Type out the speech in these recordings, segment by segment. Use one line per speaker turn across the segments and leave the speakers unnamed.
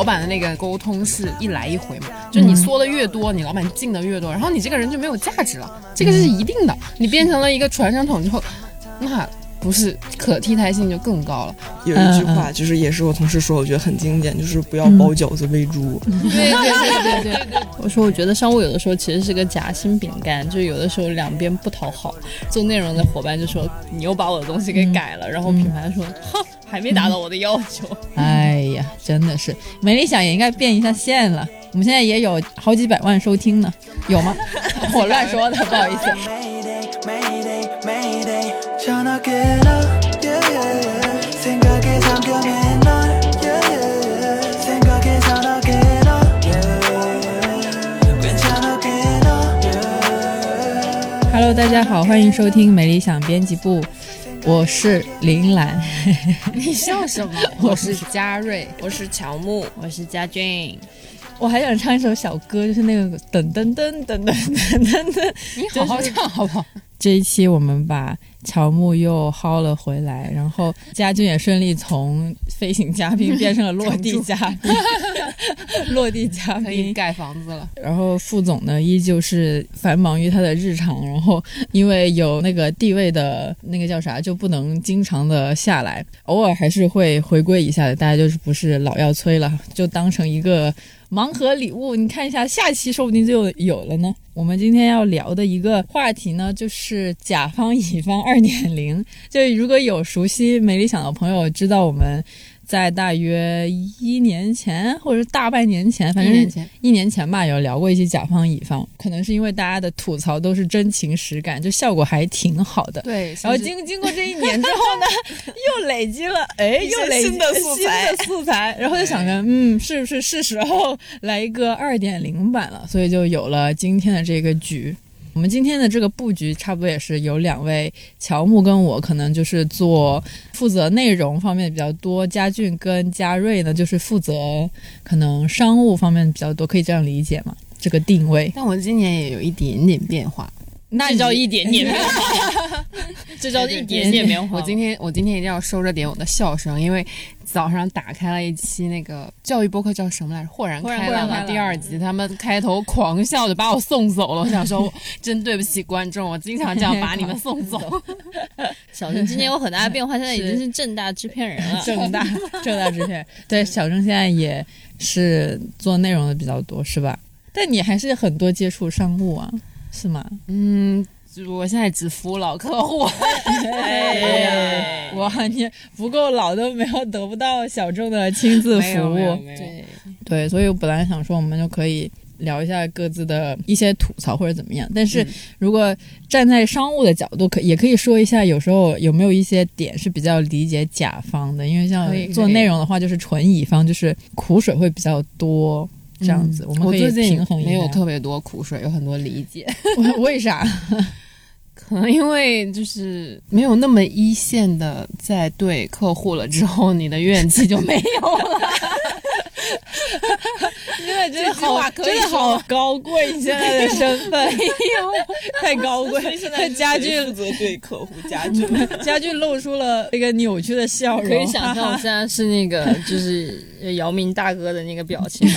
老板的那个沟通是一来一回嘛，就你说的越多，你老板进的越多，然后你这个人就没有价值了，这个是一定的。你变成了一个传声筒之后，那不是可替代性就更高了。
有一句话就是也是我同事说，我觉得很经典，就是不要包饺子喂猪。
对对对对对，
我说，我觉得商务有的时候其实是个夹心饼干，就有的时候两边不讨好。做内容的伙伴就说你又把我的东西给改了，然后品牌说哼，还没达到我的要求。
哎真的是没理想也应该变一下线了。我们现在也有好几百万收听呢有吗？我乱说的不好意思。Hello，大家好欢迎收听美理想编辑部。我是林兰。
你笑什么？我是嘉瑞，
我是乔木，我是佳俊。
我还想唱一首小歌，就是那个噔噔噔噔噔噔噔噔。
你好好唱好不好？
这一期我们把乔木又薅了回来，然后家俊也顺利从飞行嘉宾变成了落地 嘉宾，落地嘉 宾。
盖房子了。
然后副总呢，依旧是繁忙于他的日常，然后因为有那个地位的那个叫啥，就不能经常的下来，偶尔还是会回归一下的。大家就是不是老要催了，就当成一个盲盒礼物，你看一下，下期说不定就有了呢。我们今天要聊的一个话题呢，就是甲方乙方二点零。就如果有熟悉美理想的朋友，知道我们在大约一年前或者大半年前，反正
一年前
吧，有聊过一些甲方乙方，可能是因为大家的吐槽都是真情实感，就效果还挺好的。
对，
然后经经过这一年之后呢，又累积了，哎，又累积
新的素材
新的素材，然后就想着，嗯，是不是是时候来一个二点零版了？所以就有了今天的这个局。我们今天的这个布局差不多也是有两位乔木跟我，可能就是做负责内容方面比较多，佳俊跟嘉瑞呢就是负责可能商务方面比较多，可以这样理解吗？这个定位，
但我今年也有一点点变化。
那
这叫一点点棉花，这叫一点点棉花。
我今天我今天一定要收着点我的笑声，因为早上打开了一期那个教育播客叫什么来着？豁然开朗的第二集，他们开头狂笑就把我送走了。我想说，真对不起观众，我经常这样把你们送走。
小郑今天有很大的变化，现在已经是正大制片人了。
正大正大制片人，对，小郑现在也是做内容的比较多，是吧？但你还是很多接触商务啊，是吗？
嗯，我现在只服务老客户。
哎呀，哇，你不够老都没有得不到小众的亲自
没
服务，
对，
对，所以我本来想说我们就可以聊一下各自的一些吐槽或者怎么样，但是如果站在商务的角度，可也可以说一下，有时候有没有一些点是比较理解甲方的，因为像做内容的话，就是纯乙方，就是苦水会比较多。这样子，我们可以
嗯最近
平衡一下。
没有特别多苦水，有很多理解。
为啥？
可 能因为就是没有那么一线的在对客户了之后，你的怨气就没有了。
真的真的好，真的
说
好高贵，你现在的身份 太高贵。家
谁
俊
负责对客户家具，
家具露出了那个扭曲的笑容，
可以想象我现在是那个就是姚明大哥的那个表情。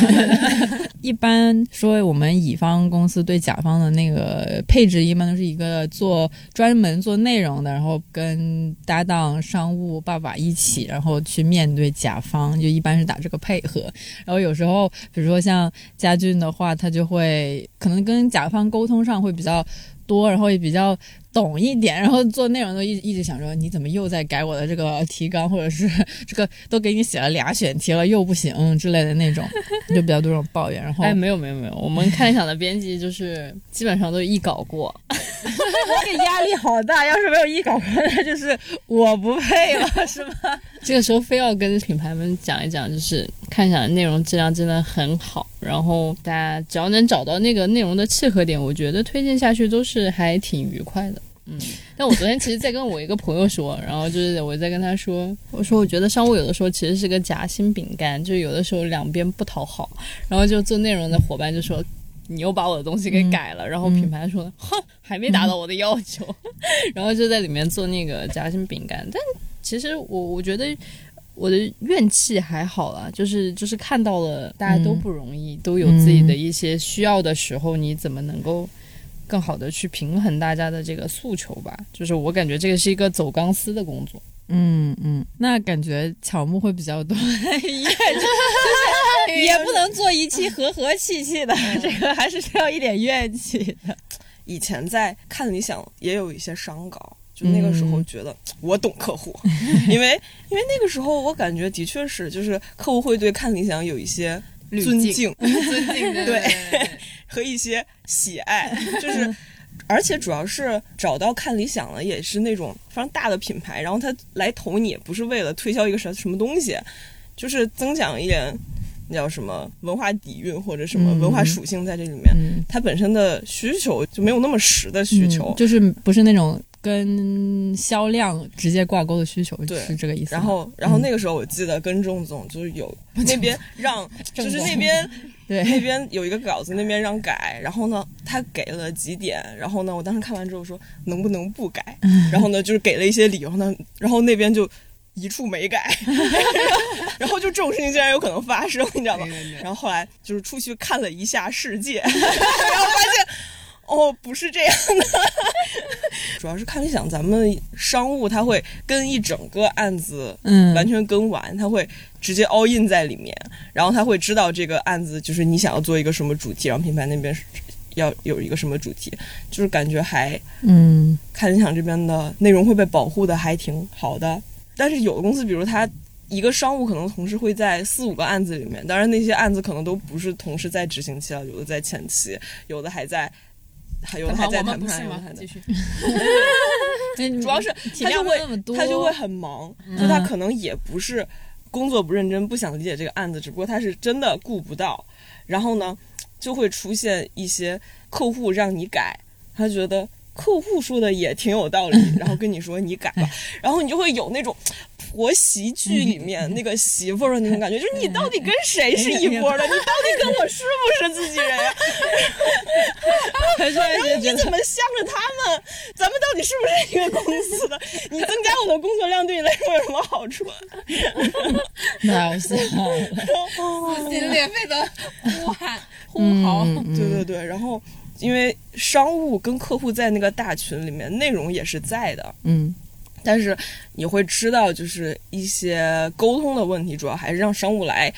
一般说，我们乙方公司对甲方的那个配置，一般都是一个做做专门做内容的，然后跟搭档商务爸爸一起，然后去面对甲方，就一般是打这个配合。然后有时候，比如说像家俊的话，他就会可能跟甲方沟通上会比较多，然后也比较懂一点，然后做内容都一一直想说你怎么又在改我的这个提纲，或者是 这个都给你写了俩选题了又不行之类的那种，就比较多这种抱怨。然后
哎，没有没有没有，我们看想的编辑就是基本上都一稿过。
这个压力好大，要是没有一稿过，那就是我不配了，是吗？
这个时候非要跟品牌们讲一讲，就是看想的内容质量真的很好，然后大家只要能找到那个内容的契合点，我觉得推荐下去都是还挺愉快的。嗯，但我昨天其实在跟我一个朋友说，然后就是我在跟他说，我说我觉得商务有的时候其实是个夹心饼干，就有的时候两边不讨好，然后就做内容的伙伴就说。你又把我的东西给改了，然后品牌说，哼，还没达到我的要求，然后就在里面做那个夹心饼干。但其实我我觉得我的怨气还好啦，就是就是看到了大家都不容易，都有自己的一些需要的时候，你怎么能够更好的去平衡大家的这个诉求吧？就是我感觉这个是一个走钢丝的工作。
嗯嗯，那感觉乔木会比较多，也就是 也不能做一期和和气气的，这个还是需要一点怨气的。
以前在看理想也有一些商稿，就那个时候觉得我懂客户，因为因为那个时候我感觉的确是，就是客户会对看理想有一些尊敬。
尊敬的
对和一些喜爱，就是。而且主要是找到看理想了，也是那种非常大的品牌，然后他来投你，不是为了推销一个什什么东西，就是增强一点那叫什么文化底蕴或者什么文化属性在这里面。
嗯。
它本身的需求就没有那么实的需求，
嗯就是不是那种跟销量直接挂钩的需求，
对
是这个意思。
然后，然后那个时候我记得跟郑总就是有 那边让，就是那边
对。
那边有一个稿子，那边让改，然后呢，他给了几点，然后呢，我当时看完之后说能不能不改，然后呢，就是给了一些理由呢，然后那边就一处没改，然后就这种事情竟然有可能发生，你知道吗？然后后来就是出去看了一下世界，然后发现。哦，不是这样的，主要是看理想，咱们商务他会跟一整个案子
嗯。
完全跟完，他会直接 all in 在里面，然后他会知道这个案子就是你想要做一个什么主题，然后品牌那边要有一个什么主题，就是感觉还
嗯。
看理想这边的内容会被保护的还挺好的，但是有的公司，比如他一个商务可能同时会在四五个案子里面，当然那些案子可能都不是同时在执行期了，有的在前期，有的还在。还有的还在
我
谈判，还？在
继续。
主要是他就会他就会很忙，就他可能也不是工作不认真，不想理解这个案子，只不过他是真的顾不到。然后呢，就会出现一些客户让你改，他觉得客户说的也挺有道理，然后跟你说你改吧，然后你就会有那种。婆媳剧里面那个媳妇儿的那种感觉，就是你到底跟谁是一波的？你到底跟我是不是自己人呀、然后 你怎么向着他们？咱们到底是不是一个公司的？你增加我的工作量对你来说有什么好处？
太好笑了。
撕心裂肺的呼喊呼嚎。
嗯
对对对，然后因为商务跟客户在那个大群里面，内容也是在的，
嗯
但是你会知道，就是一些沟通的问题，主要还是让商务来。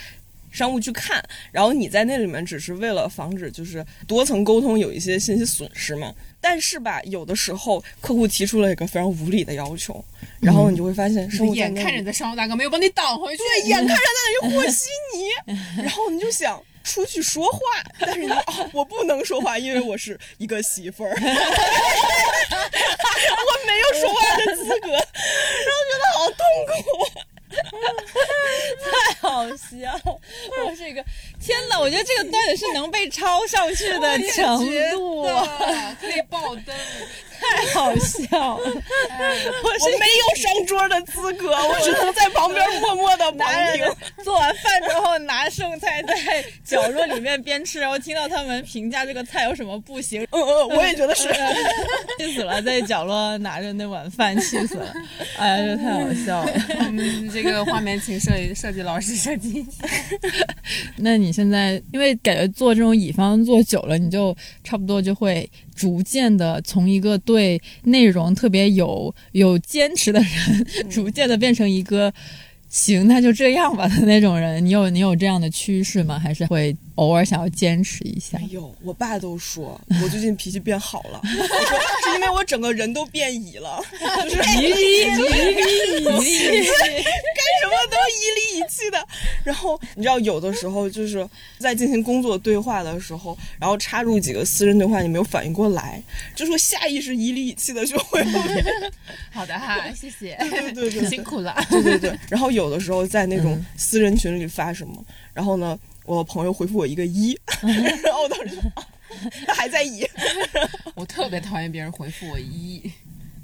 商务去看，然后你在那里面只是为了防止就是多层沟通有一些信息损失嘛。但是吧，有的时候客户提出了一个非常无理的要求，然后你就会发现商
眼看着你的商务大哥没有帮你挡回去，
对，眼看着在那里和稀泥，然后你就想出去说话，但是你啊，我不能说话，因为我是一个媳妇儿，我没有说话的资格，然后觉得好痛苦。
太好笑了！我是一个天哪，我觉得这个段子是能被抄上去的程度，
可以爆灯。
太好笑了！
我没有上桌的资格，我只能在旁边默默的旁听。
做完饭之后拿剩菜在角落里面边吃，然后听到他们评价这个菜有什么不行，
嗯嗯，我也觉得是。
气死了，在角落拿着那碗饭，气死了！哎呀，这太好笑了。
我们这个画面请设计设计老师设计一下。
那你现在因为感觉做这种乙方做久了，你就差不多就会逐渐的从一个对内容特别有有坚持的人，逐渐的变成一个行，那就这样吧的那种人。你有你有这样的趋势吗？还是会偶尔想要坚持一下
哎？呦，我爸都说我最近脾气变好了，我 说是因为我整个人都变乙了，就是
一粒一粒一粒，
干什么都一里一气的。然后你知道，有的时候就是在进行工作对话的时候，然后插入几个私人对话，你没有反应过来，就说下意识一里一气的就会。
好的哈，谢谢，
对对对
辛苦了。
对对对。然后有的时候在那种私人群里发什么，然后呢，我朋友回复我一个一，然后我当时就。啊他 还在一，
我特别讨厌别人回复我一，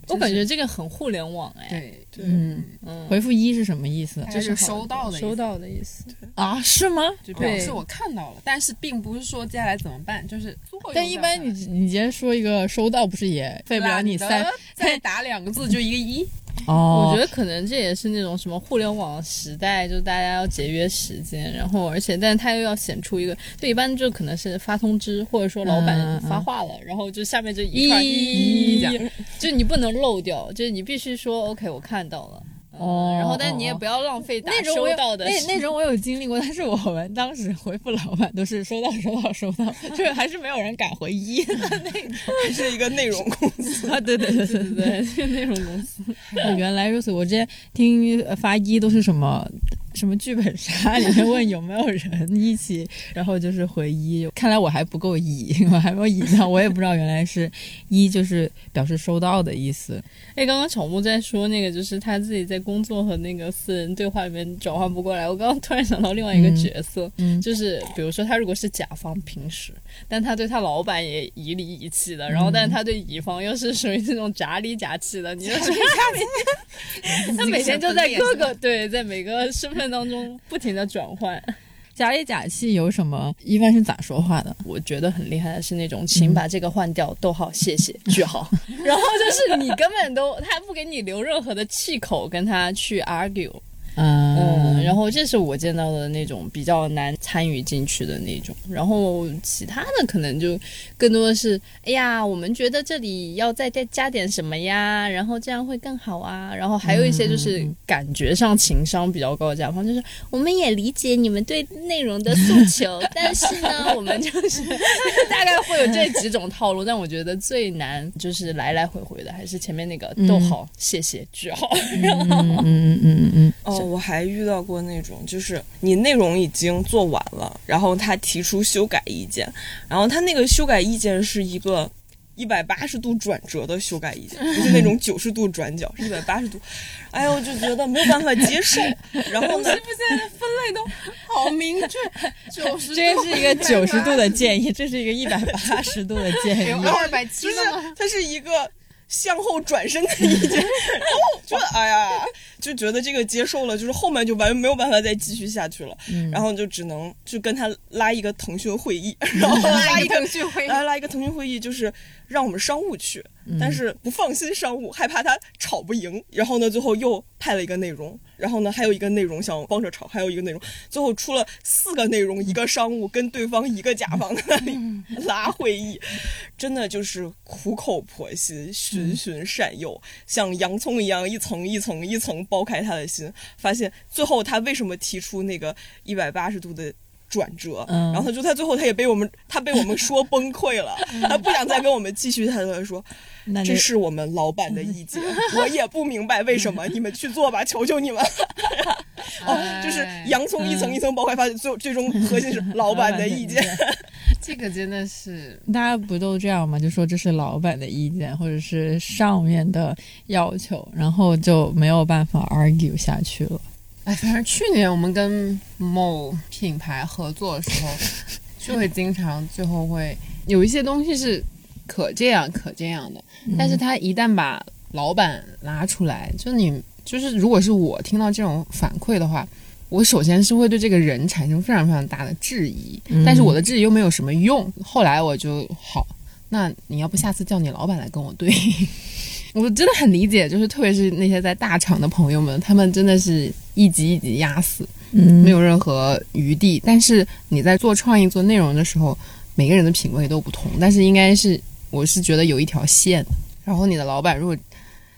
我感觉这个很互联网哎，
对，
对，
嗯，
嗯，
回复一是什么意思
就是收到的意思
收到的意思。
啊？是吗？
就表示我看到了，但是并不是说接下来怎么办，就是
但一般你你直接说一个收到，不是也费不了你三
再打两个字就一个一，
哦？
我觉得可能这也是那种什么互联网时代，就大家要节约时间，然后而且，但是他又要显出一个，就一般就可能是发通知，或者说老板
嗯
发话了，然后就下面就一串就你不能漏掉，就是你必须说 OK，我看到了。嗯
哦
然后但你也不要浪费打
那种我有
收到的
那那种我有经历过，但是我们当时回复老板都是收到收到收到，就是还是没有人敢回一的那种。
还是一个内容公司。
啊，对对对对
对对，就那种公司。
哦原来如此，我之前听呃发一都是什么什么剧本杀里面问有没有人一起，然后就是回一。看来我还不够一，我还没有以呢，我也不知道原来是一就是表示收到的意思。
哎，刚刚草木在说那个，就是他自己在工作和那个私人对话里面转换不过来。我刚刚突然想到另外一个角色，
嗯
就是比如说他如果是甲方平时，但他对他老板也颐里颐气的，然后但是他对乙方又是属于那种假里假气的，你就说他每他每天就在各个对，在每个身份当中不停的转换。
假里假气有什么？一般是咋说话的？
我觉得很厉害的是那种，请把这个换掉，逗号，谢谢，句号。然后就是你根本都他不给你留任何的气口跟他去 argue。嗯，然后这是我见到的那种比较难参与进去的那种，然后其他的可能就更多的是，哎呀，我们觉得这里要再再加点什么呀，然后这样会更好啊，然后还有一些就是感觉上情商比较高的甲方，就是我们也理解你们对内容的诉求，但是呢，我们就是 大概会有这几种套路，但我觉得最难就是来来回回的还是前面那个逗号，谢谢句号，
嗯嗯嗯嗯嗯。
哦，我还遇到过那种，就是你内容已经做完了，然后他提出修改意见，然后他那个修改意见是一个一百八十度转折的修改意见，不是那种九十度转角，是一百八十度。哎呦，我就觉得没有办法接受。然后呢，
现在的分类都好明确，九十
这是一个九十度的建议，这是一个一百八十度的建议。
有二百七
就是
的吗？
它是一个向后转身的意见，然后就哎呀，就觉得这个接受了，就是后面就完没有办法再继续下去了，然后就只能就跟他拉一个腾讯会议，然后拉一个
腾讯会议。
拉拉一个腾讯会议，就是让我们商务去，但是不放心商务，害怕他吵不赢，然后呢，最后又派了一个内容，然后呢，还有一个内容想帮着炒，还有一个内容，最后出了四个内容，一个商务跟对方一个甲方在那里拉会议，真的就是苦口婆心、循循善诱，像洋葱一样一层一层一层剥开他的心，发现最后他为什么提出那个一百八十度的。转折，
嗯
然后他就他最后他也被我们他被我们说崩溃了，他不想再跟我们继续，他就说这是我们老板的意见，我也不明白为什么，你们去做吧，求求你们。哦，就是洋葱一层一层剥开，发现最最终核心是老板的意见。
这个真的是
大家不都这样吗？就说这是老板的意见，或者是上面的要求，然后就没有办法 argue 下去了。
哎，反正去年我们跟某品牌合作的时候，就会经常最后会有一些东西是可这样可这样的，但是他一旦把老板拉出来，就你就是如果是我听到这种反馈的话，我首先是会对这个人产生非常非常大的质疑，但是我的质疑又没有什么用。后来我就好，那你要不下次叫你老板来跟我对。我真的很理解，就是特别是那些在大厂的朋友们，他们真的是一级一级压死，
嗯
没有任何余地。但是你在做创意、做内容的时候，每个人的品味都不同，但是应该是我是觉得有一条线。然后你的老板如果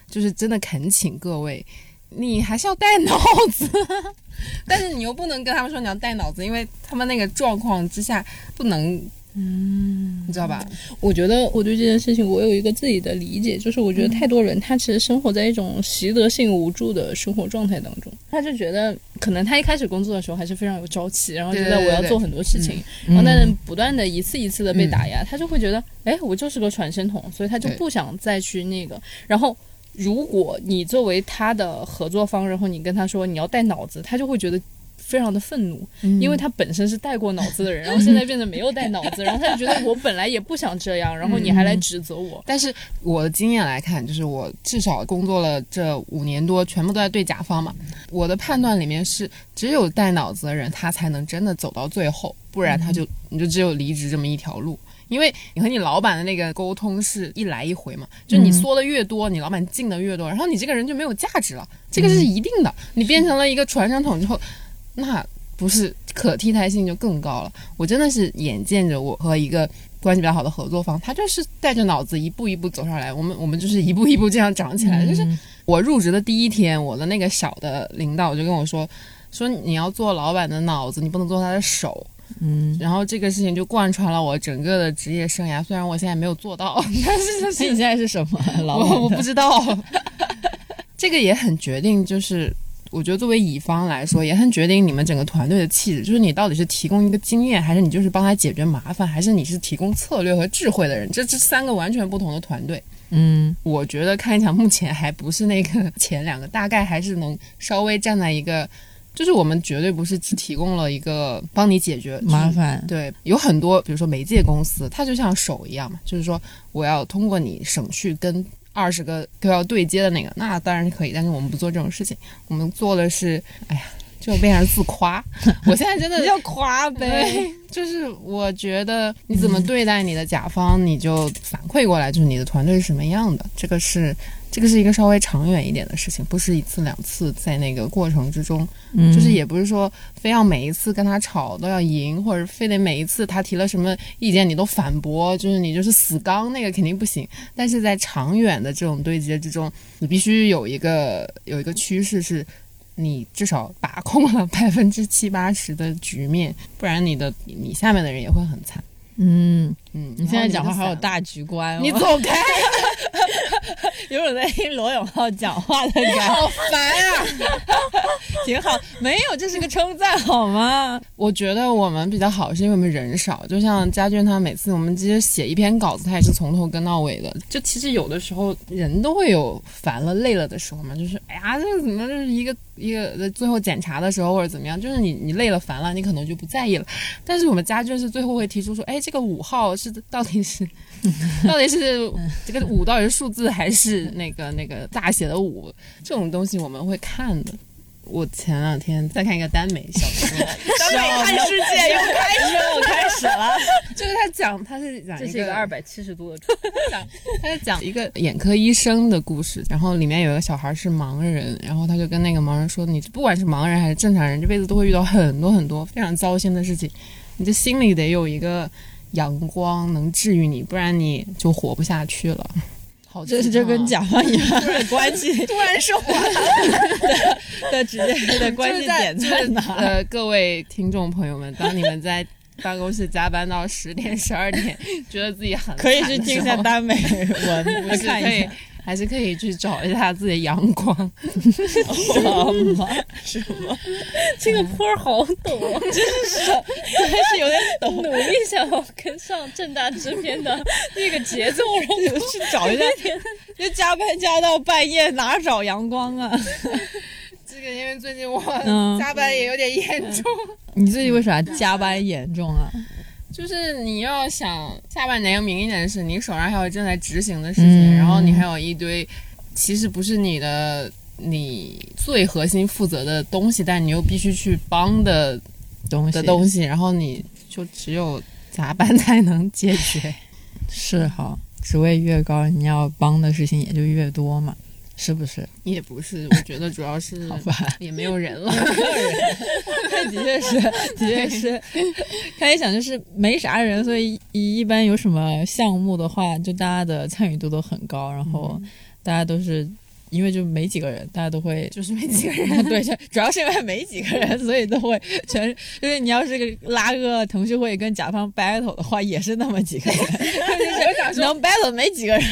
就是真的恳请各位，你还是要带脑子，但是你又不能跟他们说你要带脑子，因为他们那个状况之下不能，嗯，你知道吧？
我觉得我对这件事情我有一个自己的理解，就是我觉得太多人他其实生活在一种习得性无助的生活状态当中，他就觉得可能他一开始工作的时候还是非常有朝气，然后觉得我要做很多事情，然后但是不断的一次一次的被打压，他就会觉得，哎，我就是个传声筒，所以他就不想再去那个，然后。如果你作为他的合作方，然后你跟他说你要带脑子，他就会觉得非常的愤怒，
嗯
因为他本身是带过脑子的人，然后现在变得没有带脑子，然后他就觉得我本来也不想这样，然后你还来指责我。
但是我的经验来看，就是我至少工作了这五年多，全部都在对甲方嘛。我的判断里面是，只有带脑子的人，他才能真的走到最后，不然他就你就只有离职这么一条路。因为你和你老板的那个沟通是一来一回嘛，就你说的越多，你老板进的越多，然后你这个人就没有价值了，这个是一定的。你变成了一个传声筒之后，那不是可替代性就更高了。我真的是眼见着我和一个关系比较好的合作方，他就是带着脑子一步一步走上来，我们我们就是一步一步这样长起来的。就是我入职的第一天，我的那个小的领导就跟我说，说你要做老板的脑子，你不能做他的手。
嗯，
然后这个事情就贯穿了我整个的职业生涯，虽然我现在没有做到，但是
你现在是什么老
我我？不知道，这个也很决定，就是我觉得作为乙方来说，也很决定你们整个团队的气质，就是你到底是提供一个经验，还是你就是帮他解决麻烦，还是你是提供策略和智慧的人，这这三个完全不同的团队。
嗯
我觉得看一下目前还不是那个 前两个，大概还是能稍微站在一个，就是我们绝对不是只提供了一个帮你解决
麻。烦，
对，有很多，比如说媒介公司，它就像手一样嘛，就是说我要通过你省去跟二十个都要对接的那个，那当然是可以，但是我们不做这种事情，我们做的是，哎呀，就变成自夸。我现在真的
要夸呗。
就是我觉得你怎么对待你的甲方，你就反馈过来，就是你的团队是什么样的。这个是这个是一个稍微长远一点的事情，不是一次两次在那个过程之中，
嗯
就是也不是说非要每一次跟他吵都要赢，或者非得每一次他提了什么意见你都反驳，就是你就是死刚，那个肯定不行。但是在长远的这种对接之中，你必须有一个有一个趋势是。你至少把控了百分之七八十的局面，不然你的你下面的人也会很惨。
嗯，
嗯，
你现在讲话好有大局观哦，
你走开，
有种在听罗永浩讲话的感觉，
好烦啊！
挺好。没有，这是个称赞好吗？
我觉得我们比较好，是因为我们人少。就像家俊他每次我们其实写一篇稿子，他也是从头跟到尾的。就其实有的时候人都会有烦了、累了的时候嘛，就是哎呀，这个怎么就是一个一个最后检查的时候或者怎么样，就是你你累了、烦了，你可能就不在意了。但是我们家俊是最后会提出说，哎，这个五号是到底是 到底是这个五到底是数字还是那个那个大写的五？这种东西我们会看的。我前两天在看一个耽美小说，
耽美看世界又开始又开始了。
就是他讲他是讲
这
一个
是一个二百七十度的
讲他在讲一个眼科医生的故事，然后里面有一个小孩是盲人，然后他就跟那个盲人说：“你不管是盲人还是正常人，这辈子都会遇到很多很多非常糟心的事情，你这心里得有一个阳光能治愈你，不然你就活不下去了。”好
这这跟甲方乙方的关系
突然升华，
的的直接的关键点在哪？
呃，各位听众朋友们，当你们在办公室加班到十点、十二点，觉得自己很
可以去听一下耽美文，看一下。，
还是可以去找一下自己的阳光。
什么？
什么这个坡儿好陡啊！
还是有点陡，
努力想要跟上正大制片的那个节奏，然后
去找一下，就加班加到半夜，哪找阳光啊？
这个因为最近我
嗯
加班也有点严重，
你最近为啥加班严重啊？
就是你要想下半年有明年的事，你手上还有正在执行的事情，
嗯。
然后你还有一堆其实不是你的你最核心负责的东西，但你又必须去帮的
东西
的东西，然后你就只有加班才能解决。
是哈，职位越高，你要帮的事情也就越多嘛，是不是？
也不是，我觉得主要是
好吧，
也没有人了。
的确是，的确是。他也想就是没啥人，所以一一般有什么项目的话，就大家的参与度都很高，然后大家都是因为就没几个人，大家都会
就是没几个人，
对，就主要是因为没几个人，所以都会全。就是你要是个拉个腾讯会跟甲方 battle 的话，也是那么几个人，
我想说，
能 battle 没几个人。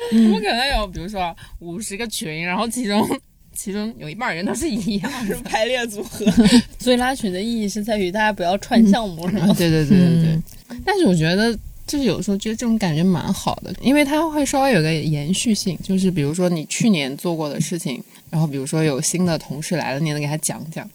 我们可能有，比如说五十个群，然后其中 其中有一半人都是一样的。
排列组合，
所以拉群的意义是在于大家不要串项目，是吗？
对对对对对。
嗯
但是我觉得，就是有时候觉得这种感觉蛮好的，因为它会稍微有个延续性，就是比如说你去年做过的事情，然后比如说有新的同事来了，你能给他讲讲。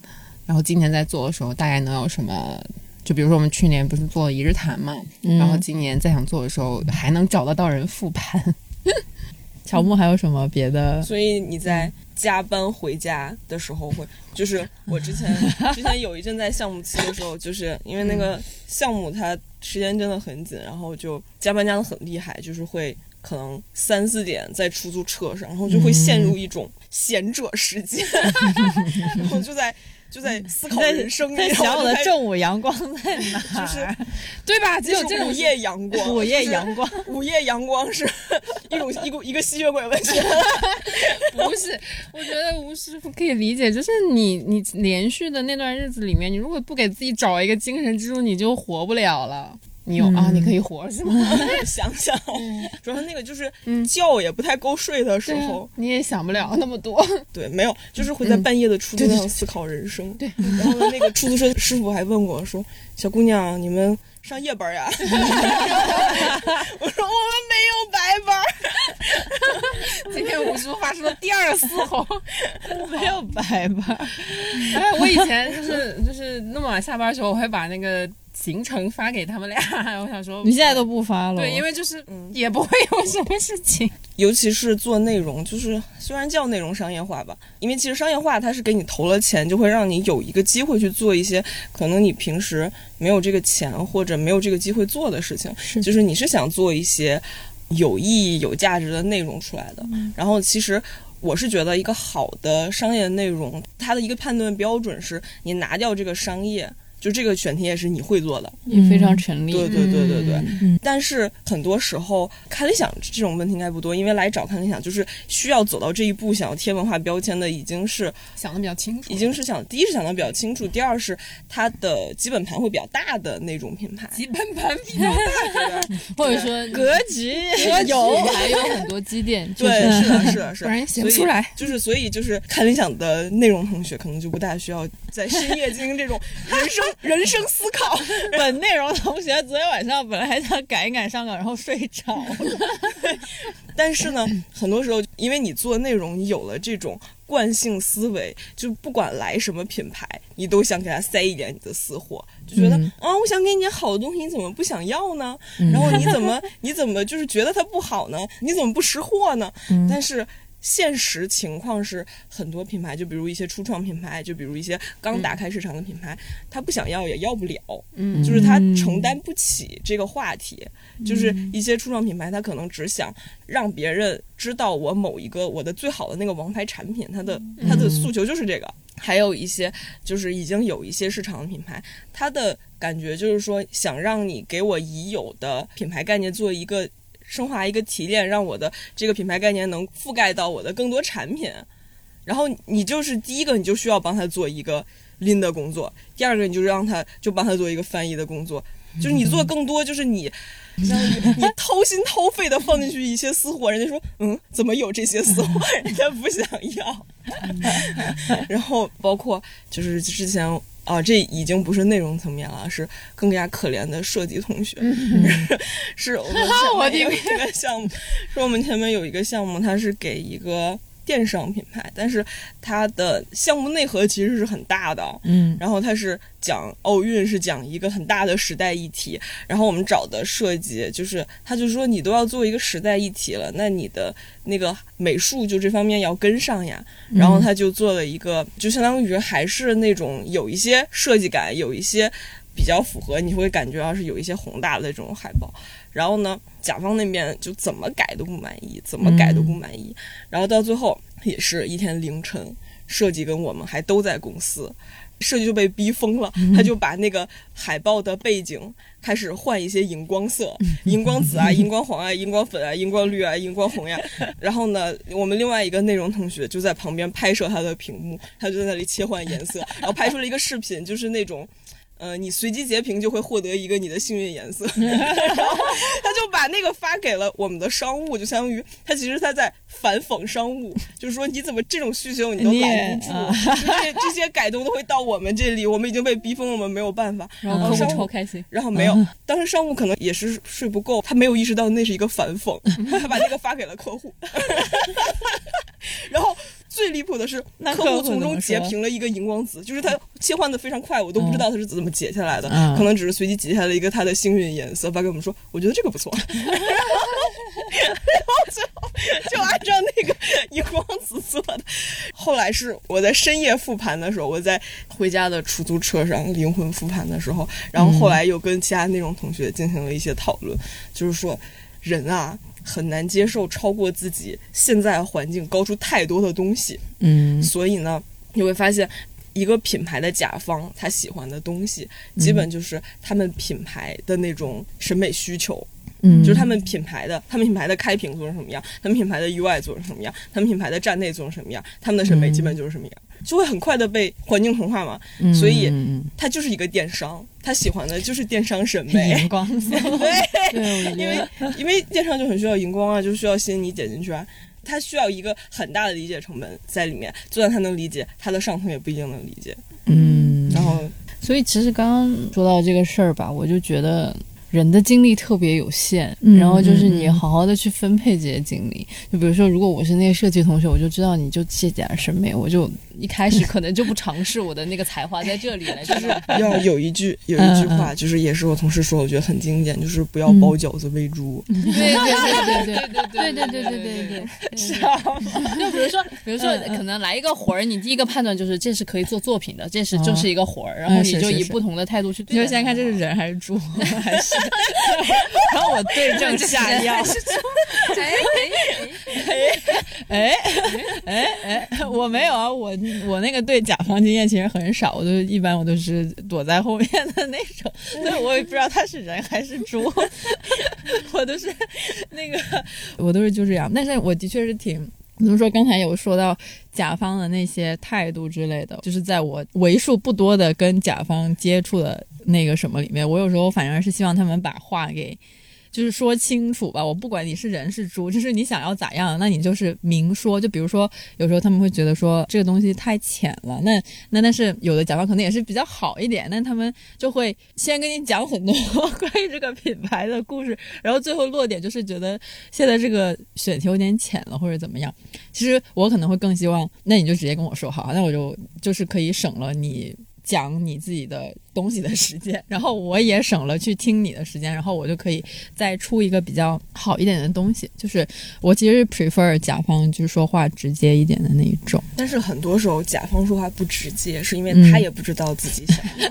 然后今年在做的时候，大概能有什么？就比如说我们去年不是做一日谈嘛，
嗯
然后今年再想做的时候，还能找得到人复盘。
乔木还有什么别的？
所以你在加班回家的时候会，就是我之前 之前有一阵在项目期的时候，就是因为那个项目它时间真的很紧，然后就加班加的很厉害，就是会可能三四点在出租车上，然后就会陷入一种闲者时间，然后就在就在思考人生，
在
然后
想我的正午阳光在哪？
就是
对吧？只有这种
夜阳光，
午夜
就是
阳光，
午夜阳光是 一种一股一个吸血鬼文学。
不是，我觉得吴师傅可以理解，就是你你连续的那段日子里面，你如果不给自己找一个精神支柱，你就活不了了。你有、啊，你可以活是吗？
想想，主要那个就是
嗯
觉也不太够睡的时候，
你也想不了那么多。
对，没有，就是会在半夜的出租车上思考人生。对，然后那个出租车师傅还问我说：“小姑娘，你们上夜班呀？” 我说：“我们没有白班。
今天吴师傅发出了第二个嘶吼。
没有白班？
哎，我以前就是就是那么晚下班的时候，我会把那个行程发给他们俩。我想说，
你现在都不发了？
对，因为就是也不会有什么事情。
尤其是做内容，就是虽然叫内容商业化吧，因为其实商业化它是给你投了钱，就会让你有一个机会去做一些可能你平时没有这个钱或者没有这个机会做的事情。
是
就是你是想做一些有意义、有价值的内容出来的。然后其实。我是觉得一个好的商业内容，它的一个判断标准是你拿掉这个商业，就这个选题也是你会做的，
也非常成立。
对对对对对。
嗯
但是很多时候看理想这种问题应该不多，因为来找看理想就是需要走到这一步，想要贴文化标签的，已经是
想的比较清楚，
已经是想第一是想的比较清楚，第二是它的基本盘会比较大的那种品牌。
基本盘比较大
或者说
格局
有还有很多积淀，
对，
是
是的，是的，是的，
不然写不出来。
就是所以就是看理想的内容同学，可能就不大需要在深 夜进行这种人生人生思考。
本内容同学昨天晚上本来还想赶一赶上岗，然后睡着了。
但是呢，很多时候因为你做内容，你有了这种惯性思维，就不管来什么品牌，你都想给他塞一点你的私货，就觉得、
嗯
啊，我想给你点好的东西，你怎么不想要呢？然后你怎么你怎么就是觉得它不好呢？你怎么不识货呢？但是。现实情况是，很多品牌，就比如一些初创品牌，就比如一些刚打开市场的品牌，他不想要也要不了，
嗯。
就是他承担不起这个话题。就是一些初创品牌，他可能只想让别人知道我某一个我的最好的那个王牌产品，它的它的诉求就是这个。还有一些就是已经有一些市场的品牌，它的感觉就是说想让你给我已有的品牌概念做一个升华、一个提炼，让我的这个品牌概念能覆盖到我的更多产品。然后你就是第一个，你就需要帮他做一个拎的工作；第二个，你就让他就帮他做一个翻译的工作。就是你做更多，就是你相当于你掏心掏肺的放进去一些私货，人家说嗯，怎么有这些私货？人家不想要。然后包括就是之前啊，这已经不是内容层面了，是更加可怜的设计同学。是我们前面有一个项目，是我们前面有一个项目，它是给一个电商品牌，但是它的项目内核其实是很大的。
嗯
然后它是讲奥运，是讲一个很大的时代议题。然后我们找的设计就是，他就说你都要做一个时代议题了，那你的那个美术就这方面要跟上呀。然后他就做了一个，就相当于还是那种有一些设计感，有一些比较符合，你会感觉要是有一些宏大的这种海报。然后呢，甲方那边就怎么改都不满意，怎么改都不满意。然后到最后也是一天凌晨，设计跟我们还都在公司。设计就被逼疯了，他就把那个海报的背景开始换一些荧光色，荧光紫啊、荧光黄啊、荧光粉啊、荧光绿啊、荧光红呀。然后呢，我们另外一个内容同学就在旁边拍摄他的屏幕，他就在那里切换颜色，然后拍出了一个视频，就是那种。呃，你随机截屏就会获得一个你的幸运颜色，然后他就把那个发给了我们的商务，就相当于他其实他在反讽商务，就是说你怎么这种需求你都拦不住，
啊
这些这些改动都会到我们这里，我们已经被逼疯了，我们没有办法。
然后客
商务
超开心。
然后没有，当时商务可能也是睡不够，他没有意识到那是一个反讽，他把那个发给了客户，然后最离谱的是，
那客户
从中截屏了一个荧光紫，就是它切换的非常快，我都不知道它是怎么截下来的，
嗯
可能只是随机截下来一个它的幸运颜色，发给我们说，我觉得这个不错，然后最后就按照那个荧光紫做的。后来是我在深夜复盘的时候，我在回家的出租车上灵魂复盘的时候，然后后来又跟其他那种同学进行了一些讨论，就是说人啊。很难接受超过自己现在环境高出太多的东西，
嗯。
所以呢，你会发现，一个品牌的甲方他喜欢的东西，基本就是他们品牌的那种审美需求，
嗯，
就是他们品牌的，他们品牌的开屏做成什么样，他们品牌的 UI 做成什么样，他们品牌的站内做成什么样，他们的审美基本就是什么样，就会很快的被环境同化嘛。
嗯
所以他就是一个电商，他喜欢的就是电商审
嗯
美
荧。光色，
对，
对，
因为因为电商就很需要荧光啊，就需要吸引你点进去啊。他需要一个很大的理解成本在里面，就算他能理解，他的上层也不一定能理解。
嗯，
然后
所以其实刚刚说到这个事儿吧，我就觉得人的精力特别有限，
嗯
然后就是你好好的去分配这些精力。就比如说，如果我是那个设计同学，我就知道你就这点儿审美，我就一开始可能就不尝试我的那个才华在这里了，就是
要有一句 有一句话，就是也是我同事说，我觉得很经典，就是不要包饺子喂猪。
对对对对对对对对对对对对。是啊就比如说，比如说，可能来一个活儿，你第一个判断就是这是可以做作品的，这是就是一个活儿，然后你就以不同的态度去。
你就先看这是人还是猪，还是，然后我对症下药。哎哎哎，我没有啊，我我那个对甲方经验其实很少，我都一般我都是躲在后面的那种，所以我也不知道他是人还是猪，我都是那个我都是就这样，但是我的确是挺。比如说？刚才有说到甲方的那些态度之类的，就是在我为数不多的跟甲方接触的那个什么里面，我有时候反而是希望他们把话给。就是说清楚吧，我不管你是人是猪，就是你想要咋样，那你就是明说。就比如说，有时候他们会觉得说这个东西太浅了，那那但是有的甲方可能也是比较好一点，但他们就会先跟你讲很多 关于这个品牌的故事，然后最后落点就是觉得现在这个选题有点浅了或者怎么样。其实我可能会更希望，那你就直接跟我说好，那我就就是可以省了你。讲你自己的东西的时间，然后我也省了去听你的时间，然后我就可以再出一个比较好一点的东西。就是我其实 prefer 甲方就是说话直接一点的那一种。
但是很多时候甲方说话不直接，是因为
嗯
他也不知道自己想要。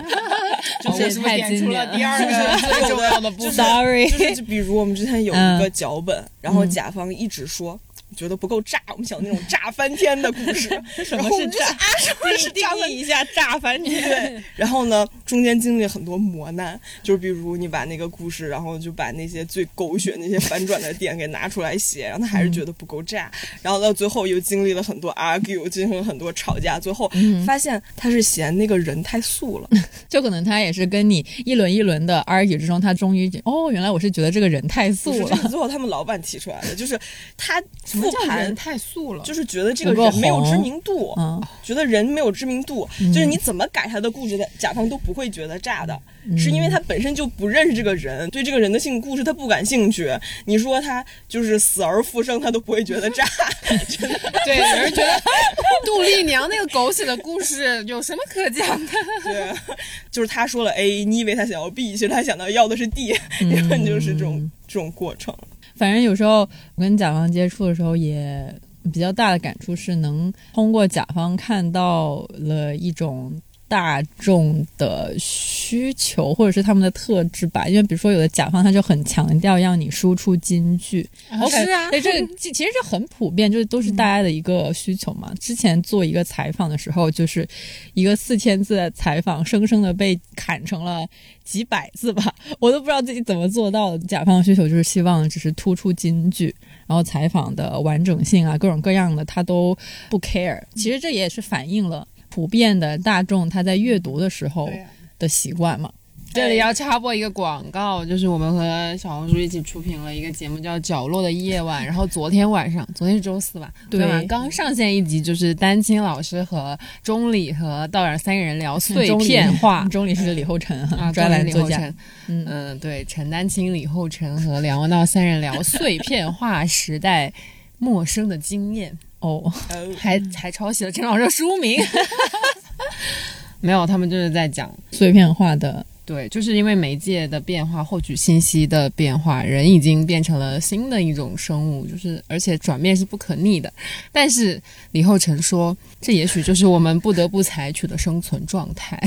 这是不是点出了第二个 最重要的不
？Sorry，
就是比如我们之前有一
嗯
个脚本，然后甲方一直说。觉得不够炸，我们想那种炸翻天的故事。
什
然后我们就想啊，什么是
定义一下炸翻天。
对，然后呢，中间经历很多磨难，就是比如你把那个故事，然后就把那些最狗血、那些反转的点给拿出来写，然后他还是觉得不够炸，然后到最后又经历了很多 argue，进行了很多吵架，最后发现他是嫌那个人太素了。
就可能他也是跟你一轮一轮的 argue 之中，他终于哦，原来我是觉得这个人太素
不是，这
了。
是最后他们老板提出来的，就是他复
叫人
盘。
太素了？
就是觉得这个人没有知名度，
嗯
觉得人没有知名度，就是你怎么改他的故事，甲方都不会觉得炸的，是因为他本身就不认识这个人，对这个人的性故事他不感兴趣。你说他就是死而复生，他都不会觉得炸。真的
对，有人觉得杜丽娘那个狗血的故事有什么可讲的？
对，就是他说了 A，你以为他想要 B，其实他想到要的是 D，然后 就是这种这种过程。
反正有时候我跟甲方接触的时候，也比较大的感触是，能通过甲方看到了一种大众的需求，或者是他们的特质吧。因为比如说，有的甲方他就很强调让你输出金句，
是啊
对这个其其实这很普遍，就是都是大家的一个需求嘛。之前做一个采访的时候，就是一个四千字的采访，生生的被砍成了几百字吧，我都不知道自己怎么做到的。甲方的需求就是希望只是突出金句，然后采访的完整性啊，各种各样的他都不 care。其实这也是反映了普遍的大众他在阅读的时候的习惯嘛。
这里要插播一个广告，就是我们和小红书一起出品了一个节目叫《角落的夜晚》，然后昨天晚上，昨天是周四吧？
对
昨天晚上刚上线一集，就是丹青老师和钟理和道远三个人聊碎片化
钟里是李厚辰
啊，
专栏作家
李厚辰，
嗯
嗯、对，陈丹青、李厚辰和梁文道三人聊碎片化时代陌生的经验。
哦，
呃，
还还抄袭了陈老师的书名。没有，他们就是在讲，
碎片化的，
对，就是因为媒介的变化，获取信息的变化，人已经变成了新的一种生物，就是而且转变是不可逆的。但是李厚成说，这也许就是我们不得不采取的生存状态。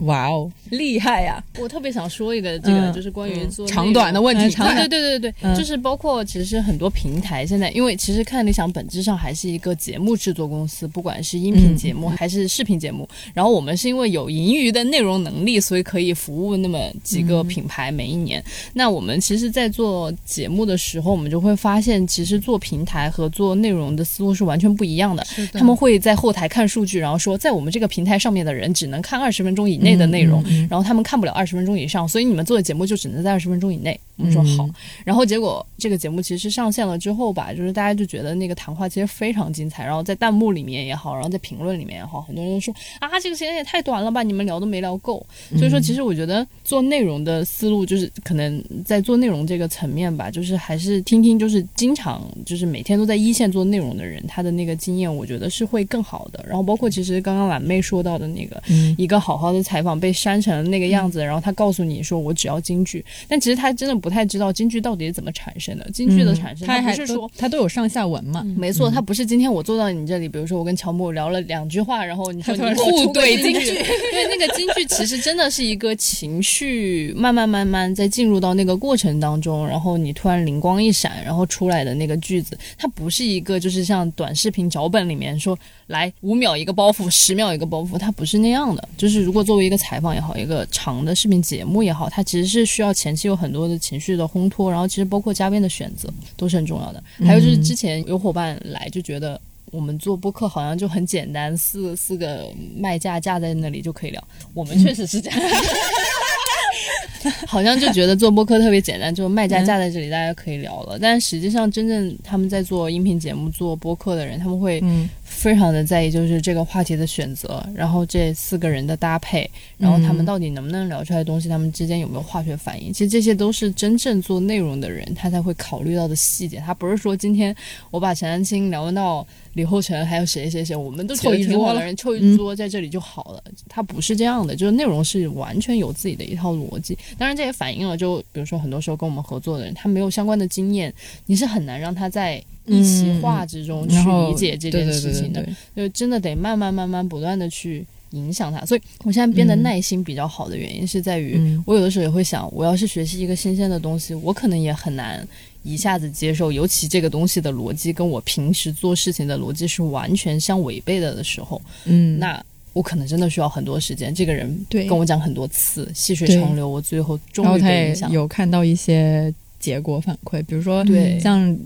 哇哦，厉害呀！
我特别想说一个，这个
嗯
就是关于做
长短的问题，
嗯长
对对对对对，
嗯
就是包括其实很多平台现在，因为其实看理想本质上还是一个节目制作公司，不管是音频节目还是视频节目。然后我们是因为有盈余的内容能力，所以可以服务那么几个品牌每一年。那我们其实，在做节目的时候，我们就会发现，其实做平台和做内容的思路是完全不一样的。他们会在后台看数据，然后说，在我们这个平台上面的人只能看二十分钟以内的内容，
嗯
然后他们看不了二十分钟以上，所以你们做的节目就只能在二十分钟以内。我们说好，
嗯。
然后结果这个节目其实上线了之后吧，就是大家就觉得那个谈话其实非常精彩，然后在弹幕里面也好，然后在评论里面也好，很多人说啊，这个时间也太短了吧，你们聊都没聊够。所以说，其实我觉得做内容的思路就是可能在做内容这个层面吧，就是还是听听就是经常就是每天都在一线做内容的人，他的那个经验，我觉得是会更好的。然后包括其实刚刚懒妹说到的那个，
嗯。
一个好好的采访被删成那个样子，然后他告诉你说我只要京剧，但其实他真的不太知道京剧到底是怎么产生的。京剧的产生，
它还
是说。
它都有上下文嘛，
没错，它不是今天我坐到你这里，比如说我跟乔木聊了两句话，然后你说
突然
出个
互怼
京剧，
京剧
对那个京剧其实真的是一个情绪慢慢慢慢在进入到那个过程当中，然后你突然灵光一闪，然后出来的那个句子，它不是一个就是像短视频脚本里面说来五秒一个包袱，十秒一个包袱，它不是那样的。就是如果作为一个采访也好，一个长的视频节目也好，它其实是需要前期有很多的情绪的烘托，然后其实包括嘉宾的选择都是很重要的。还有就是之前有伙伴来就觉得。我们做播客好像就很简单，四四个麦架架在那里就可以聊。我们确实是这样，好像就觉得做播客特别简单，就麦架架在这里，大家可以聊了。但实际上，真正他们在做音频节目、做播客的人，他们会
嗯
非常的在意，就是这个话题的选择，然后这四个人的搭配，然后他们到底能不能聊出来的东西，他们之间有没有化学反应。其实这些都是真正做内容的人他才会考虑到的细节。他不是说今天我把陈丹青聊到李厚成，还有谁谁谁，我们都觉得
凑一桌了
挺好的人凑一桌在这里就好了。他不是这样的，就是内容是完全有自己的一套逻辑。当然，这也反映了，就比如说很多时候跟我们合作的人，他没有相关的经验，你是很难让他在一席话之中去理解这件事情的。
对对对
就真的得慢慢慢慢不断的去影响他。所以我现在变得耐心比较好的原因是在于，
嗯
我有的时候也会想，我要是学习一个新鲜的东西，我可能也很难一下子接受，尤其这个东西的逻辑跟我平时做事情的逻辑是完全相违背的的时候，
嗯，
那。我可能真的需要很多时间。这个人
对
跟我讲很多次，细水长流，我最后终于。
有看到一些结果反馈，比如说像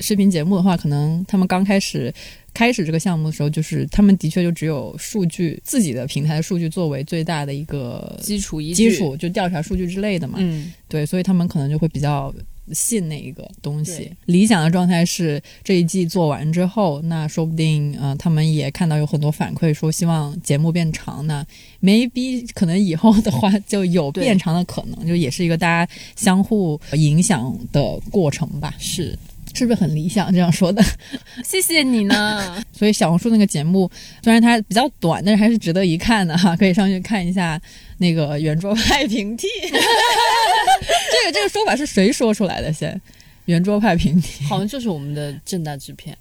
视频节目的话，可能他们刚开始开始这个项目的时候，就是他们的确就只有数据自己的平台的数据作为最大的一个
基础
基，础，就调查数据之类的嘛。
嗯，
对，所以他们可能就会比较信那一个东西。理想的状态是这一季做完之后，那说不定呃他们也看到有很多反馈说希望节目变长呢，maybe 可能以后的话就有变长的可能，就也是一个大家相互影响的过程吧。
是
是不是很理想这样说的？
谢谢你呢。
所以小红书那个节目虽然它比较短，但是还是值得一看的哈，可以上去看一下那个圆桌派平替。这个这个说法是谁说出来的？先，圆桌派平替。
好像就是我们的正大制片，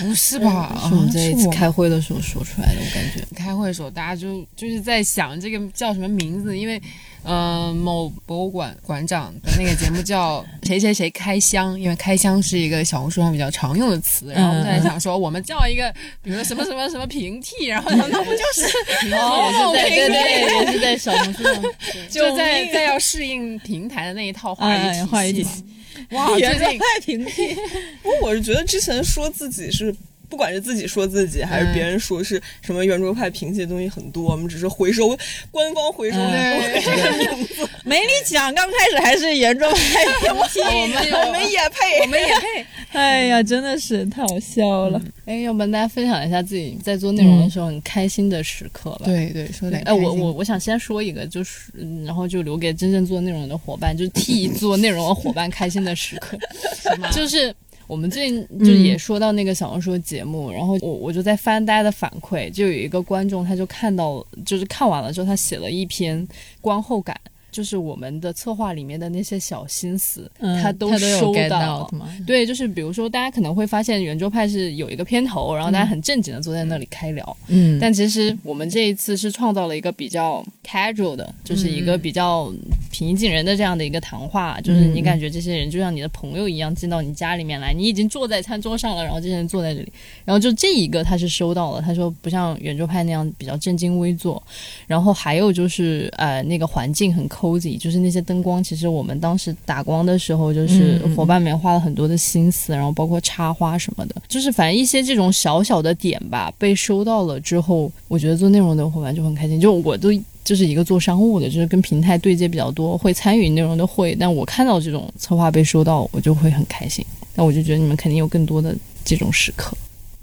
不是吧？
是我们这一次开会的时候说出来的，我感觉。
开会的时候，大家就就是在想这个叫什么名字，因为，呃，某博物馆馆长的那个节目叫 谁谁谁开箱，因为开箱是一个小红书上比较常用的词，然后我们在想说，我们叫一个，比如说什么什么什么平替，然后那不就是
哦，
平替
也是在对对，也是在小红书上。
就在在要适应平台的那一套话
哎
语
话语体
体系。哇，最
圆桌
近
派平替。
不过我是觉得之前说自己是。不管是自己说自己，还是别人说是什么圆桌派平替的东西很多，我们只是回收官方回收
嗯
的名字。
没你讲，刚开始还是圆桌派评级，
我们
我们也配，
我们也配。
哎呀，真的是太好笑了。
哎，要不然大家分享一下自己在做内容的时候很开心的时刻吧。
对对，说的
哎，我我我想先说一个，就是嗯然后就留给真正做内容的伙伴，就是替做内容的伙伴开心的时刻，就是。我们最近就也说到那个小红书节目，然后我我就在翻大家的反馈，就有一个观众他就看到，就是看完了之后，他写了一篇观后感。就是我们的策划里面的那些小心思，
嗯
他都收到
到吗？
对，就是比如说，大家可能会发现圆桌派是有一个片头，然后大家很正经的坐在那里开聊，
嗯，
但其实我们这一次是创造了一个比较 casual 的，就是一个比较平易近人的这样的一个谈话，就是你感觉这些人就像你的朋友一样进到你家里面来，你已经坐在餐桌上了，然后这些人坐在这里，然后就这一个他是收到了，他说不像圆桌派那样比较正襟危坐，然后还有就是呃那个环境很 cozy，就是那些灯光，其实我们当时打光的时候，就是伙伴们花了很多的心思，然后包括插花什么的，就是反正一些这种小小的点吧，被收到了之后，我觉得做内容的伙伴就很开心。就我都就是一个做商务的，就是跟平台对接比较多，会参与内容的会，但我看到这种策划被收到，我就会很开心。那我就觉得你们肯定有更多的这种时刻。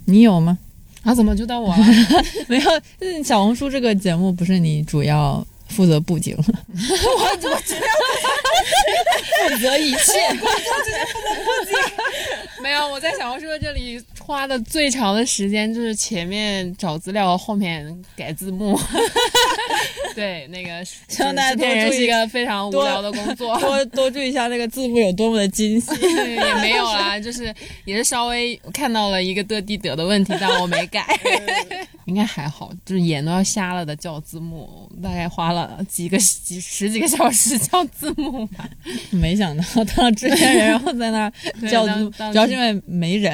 你有吗？
啊，怎么就到我了？
没有，嗯小红书这个节目不是你主要负责布景，
负责一切，
没有，我在小红书这里花的最长的时间就是前面找资料，后面改字幕。对，那个
希望大家
片人
多注意
是一个非常无聊的工作。
多多注意一下那个字幕有多么的精细。
也没有啦，就是也是稍微看到了一个的地得的问题，但我没改，应该还好，就是眼都要瞎了的叫字幕，大概花了几个几十几个小时叫字幕吧。
没想到当了制片人，然后在那儿叫主要是因为没人，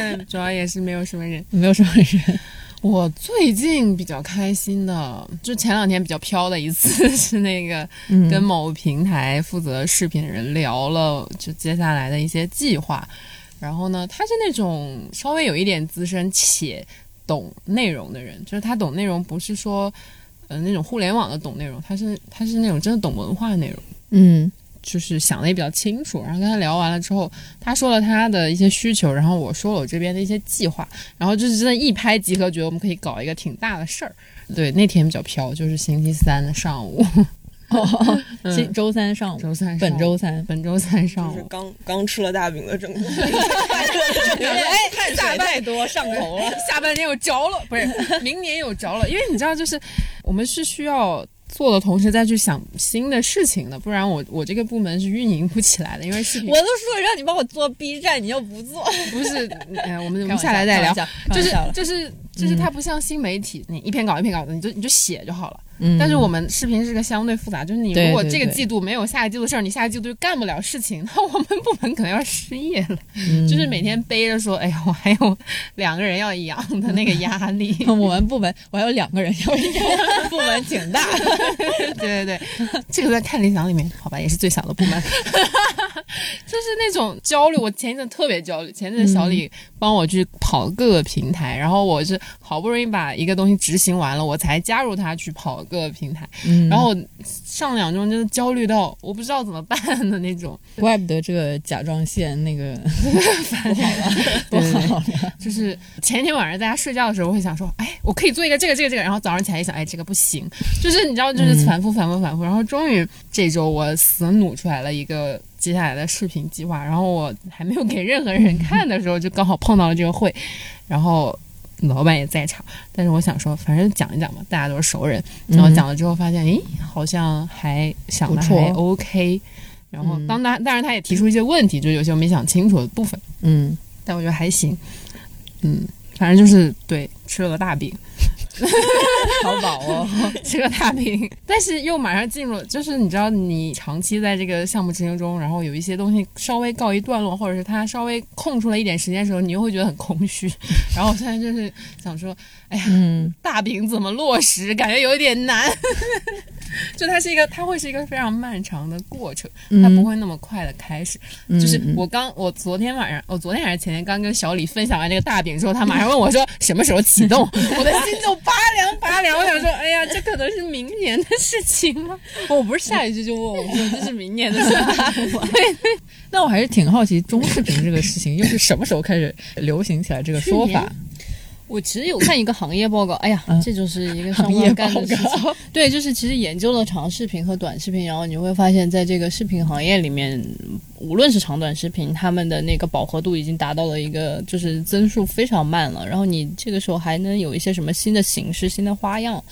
对，主要也是没有什么人。
没有什么人。
我最近比较开心的，就前两天比较飘的一次 是那个
嗯
跟某平台负责视频的人聊了，就接下来的一些计划。然后呢，他是那种稍微有一点资深且懂内容的人，就是他懂内容不是说呃那种互联网的懂内容，他是他是那种真的懂文化的内容。
嗯
就是想的也比较清楚，然后跟他聊完了之后，他说了他的一些需求，然后我说了我这边的一些计划，然后就是真的一拍即合，觉得我们可以搞一个挺大的事儿。对，那天比较飘，就是星期三的上午，
星周三上午，
周三上
本周三，
本周三上
就是
午，
刚刚吃了大饼的整个
哎，碳水太多上头了。
下半年有着了，不是明年有着了，因为你知道，就是我们是需要做的同时再去想新的事情的，不然我我这个部门是运营不起来的，因为视频
我都说了让你帮我做 B 站，你又不做，
不是，哎，我们我们下来再聊。，就是就是就是它不像新媒体，你一篇稿一篇稿子，你就你就写就好了。
嗯
但是我们视频是个相对复杂，就是你如果这个季度没有下个季度的事儿，你下个季度就干不了事情，那我们部门可能要失业了。
嗯
就是每天背着说，哎呀，我还有两个人要养的那个压力。
我们部门我还有两个人要养，部门挺大。
对对对，这个在看理想里面，好吧，也是最小的部门，就是那种焦虑。我前一阵特别焦虑，前一阵小李帮我去跑各个平台，然后我是好不容易把一个东西执行完了，我才加入他去跑各个平台。
嗯
然后我上两周真的焦虑到我不知道怎么办的那种，
怪不得这个甲状腺那个。
就是前一天晚上大家睡觉的时候，我会想说，哎，我可以做一个这个这个这个，然后早上起来一想，哎，这个不行，就是你知道，就是反复反复反复，然后终于这周我死努出来了一个接下来的视频计划，然后我还没有给任何人看的时候，就刚好碰到了这个会，然后。老板也在场，但是我想说，反正讲一讲嘛，大家都是熟人。然后讲了之后，发现，诶，好像还想的还 OK。然后
嗯
当然，当然他也提出一些问题，就有些我没想清楚的部分。
嗯，
但我觉得还行。嗯，反正就是对吃了个大饼，
好饱哦。
吃个大饼，但是又马上进入，就是你知道，你长期在这个项目执行中，然后有一些东西稍微告一段落，或者是它稍微空出了一点时间的时候，你又会觉得很空虚。然后我现在就是想说，哎呀，
嗯
大饼怎么落实，感觉有一点难。就它是一个，它会是一个非常漫长的过程，它不会那么快的开始。
嗯
就是我刚，我昨天晚上，我昨天还是前天刚跟小李分享完这个大饼之后，他马上问我说什么时候启动，我的心就拔凉拔凉。我想说，哎呀，这可能是明年的事情吗？
我不是下一句就问我说这是明年的事吗？那我还是挺好奇中视频这个事情又是什么时候开始流行起来这个说法？
我其实有看一个行业报告，哎呀，
嗯
这就是一个上
行业
班干的事情。对，就是其实研究了长视频和短视频，然后你会发现在这个视频行业里面，无论是长短视频，他们的那个饱和度已经达到了一个就是增速非常慢了。然后你这个时候还能有一些什么新的形式、新的花样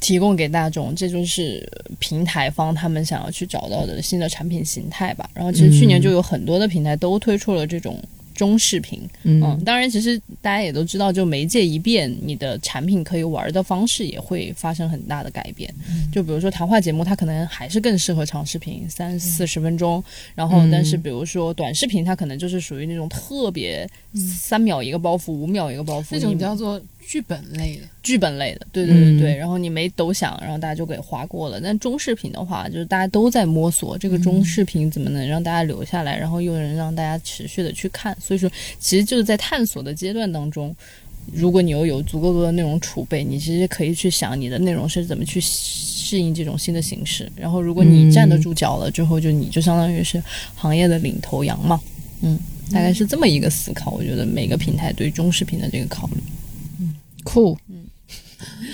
提供给大众，这就是平台方他们想要去找到的新的产品形态吧。然后其实去年就有很多的平台都推出了这种中视频，嗯，
嗯
当然，其实大家也都知道，就媒介一变，你的产品可以玩的方式也会发生很大的改变。就比如说谈话节目，它可能还是更适合长视频，三四十分钟。然后，但是比如说短视频，它可能就是属于那种特别三秒一个包袱，五秒一个包袱，
那种
你
叫做剧本类的。
剧本类的，对对对对。
嗯
然后你没抖响，然后大家就给划过了。但中视频的话，就是大家都在摸索这个中视频怎么能让大家留下来，然后又能让大家持续的去看。所以说，其实就是在探索的阶段当中。如果你又有足够多的内容储备，你其实可以去想你的内容是怎么去适应这种新的形式。然后，如果你站得住脚了之后，就你就相当于是行业的领头羊嘛。嗯，大概是这么一个思考。我觉得每个平台对中视频的这个考虑。
酷。嗯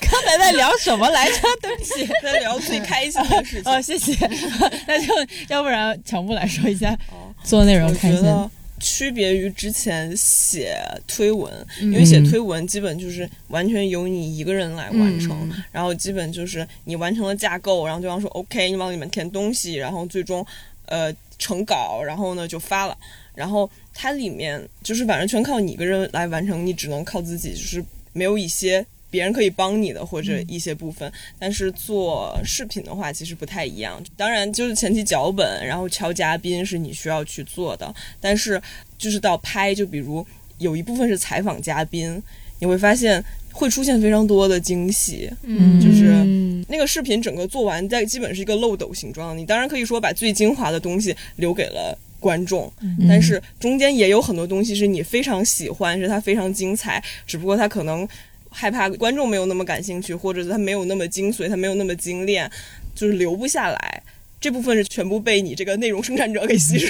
刚才在聊什么来着？对不起。
在聊最开心的事情。
哦，谢谢。那就要不然强布来说一下
哦
做内容
我
开心。
觉得区别于之前写推文，
嗯
因为写推文基本就是完全由你一个人来完成，
嗯
然后基本就是你完成了架构，然后对方说 OK，你往里面填东西，然后最终呃成稿，然后呢就发了。然后它里面就是反正全靠你一个人来完成，你只能靠自己，就是没有一些别人可以帮你的或者一些部分。但是做视频的话，其实不太一样。当然，就是前期脚本，然后敲嘉宾是你需要去做的，但是就是到拍，就比如有一部分是采访嘉宾，你会发现会出现非常多的惊喜。
嗯
就是
嗯
那个视频整个做完，在基本是一个漏斗形状。你当然可以说把最精华的东西留给了观众，
嗯
但是中间也有很多东西是你非常喜欢，是它非常精彩，只不过它可能害怕观众没有那么感兴趣，或者是它没有那么精髓，它没有那么精炼，就是留不下来。这部分是全部被你这个内容生产者给吸收，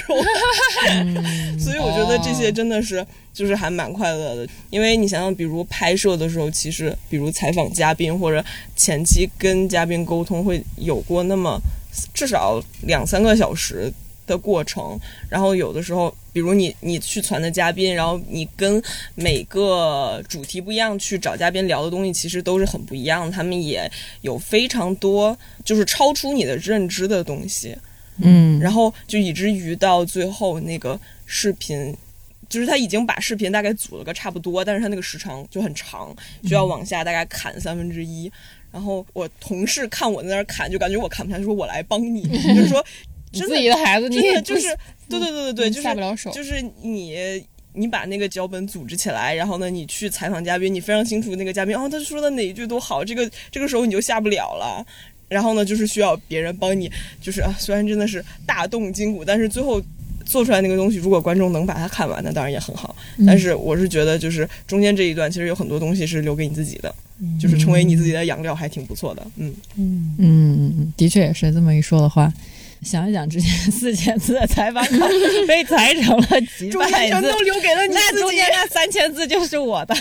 所以我觉得这些真的是就是还蛮快乐的，因为你想想，比如拍摄的时候，其实比如采访嘉宾或者前期跟嘉宾沟通，会有过那么至少两三个小时的过程，然后有的时候，比如你你去传的嘉宾，然后你跟每个主题不一样去找嘉宾聊的东西，其实都是很不一样的，他们也有非常多就是超出你的认知的东西，
嗯，
然后就以至于到最后那个视频。就是他已经把视频大概组了个差不多，但是他那个时长就很长，需要往下大概砍三分之一。然后我同事看我在那儿砍，就感觉我砍不下去，说我来帮你，就是说
你自己的孩子，你
真的就是对对对对对，就是
下不了手。
就是你你把那个脚本组织起来，然后呢，你去采访嘉宾，你非常清楚那个嘉宾哦，他说的哪一句都好，这个这个时候你就下不了了。然后呢，就是需要别人帮你，就是啊，虽然真的是大动筋骨，但是最后做出来那个东西，如果观众能把它看完，那当然也很好。但是我是觉得，就是中间这一段，其实有很多东西是留给你自己的，就是成为你自己的养料，还挺不错的。嗯
嗯，嗯，的确也是这么一说的话。想一想，之前四千字的采访稿 被裁成了几
中
百字
全都，留给了你
那中间。那三千字就是我的。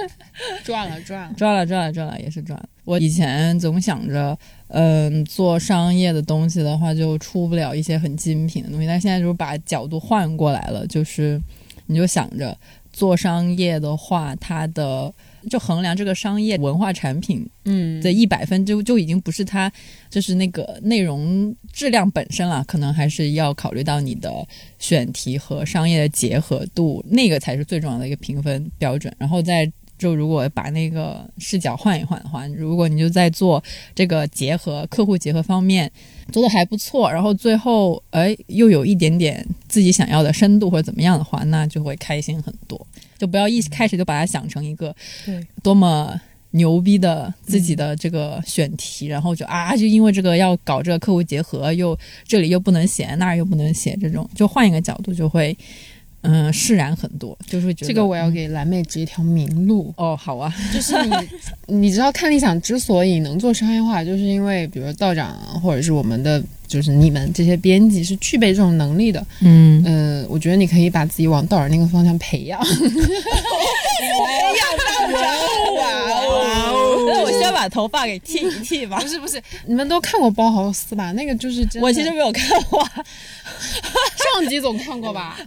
赚了赚了。
赚了，赚了，赚了，也是赚了。我以前总想着，嗯，做商业的东西的话，就出不了一些很精品的东西。但现在就是把角度换过来了，就是你就想着做商业的话，它的就衡量这个商业文化产品
嗯
的一百分就就已经不是它就是那个内容质量本身了，可能还是要考虑到你的选题和商业的结合度，那个才是最重要的一个评分标准。然后再就如果把那个视角换一换的话，如果你就在做这个结合客户结合方面做的还不错，然后最后哎又有一点点自己想要的深度或者怎么样的话，那就会开心很多。就不要一开始就把它想成一个
对
多么牛逼的自己的这个选题，然后就啊，就因为这个要搞这个客户结合，又这里又不能写，那儿又不能写，这种就换一个角度就会嗯释然很多，就是会觉得
这个我要给蓝妹指一条明路，
哦好啊，
就是你，你知道看理想之所以能做商业化，就是因为比如道长或者是我们的，就是你们这些编辑是具备这种能力的。
嗯
呃，我觉得你可以把自己往道长那个方向培养。
培养道长，哇哦！
那我先把头发给剃一剃吧
不。是不是，你们都看过包豪斯吧？那个就是真的。
我其实没有看过，
上集总看过吧？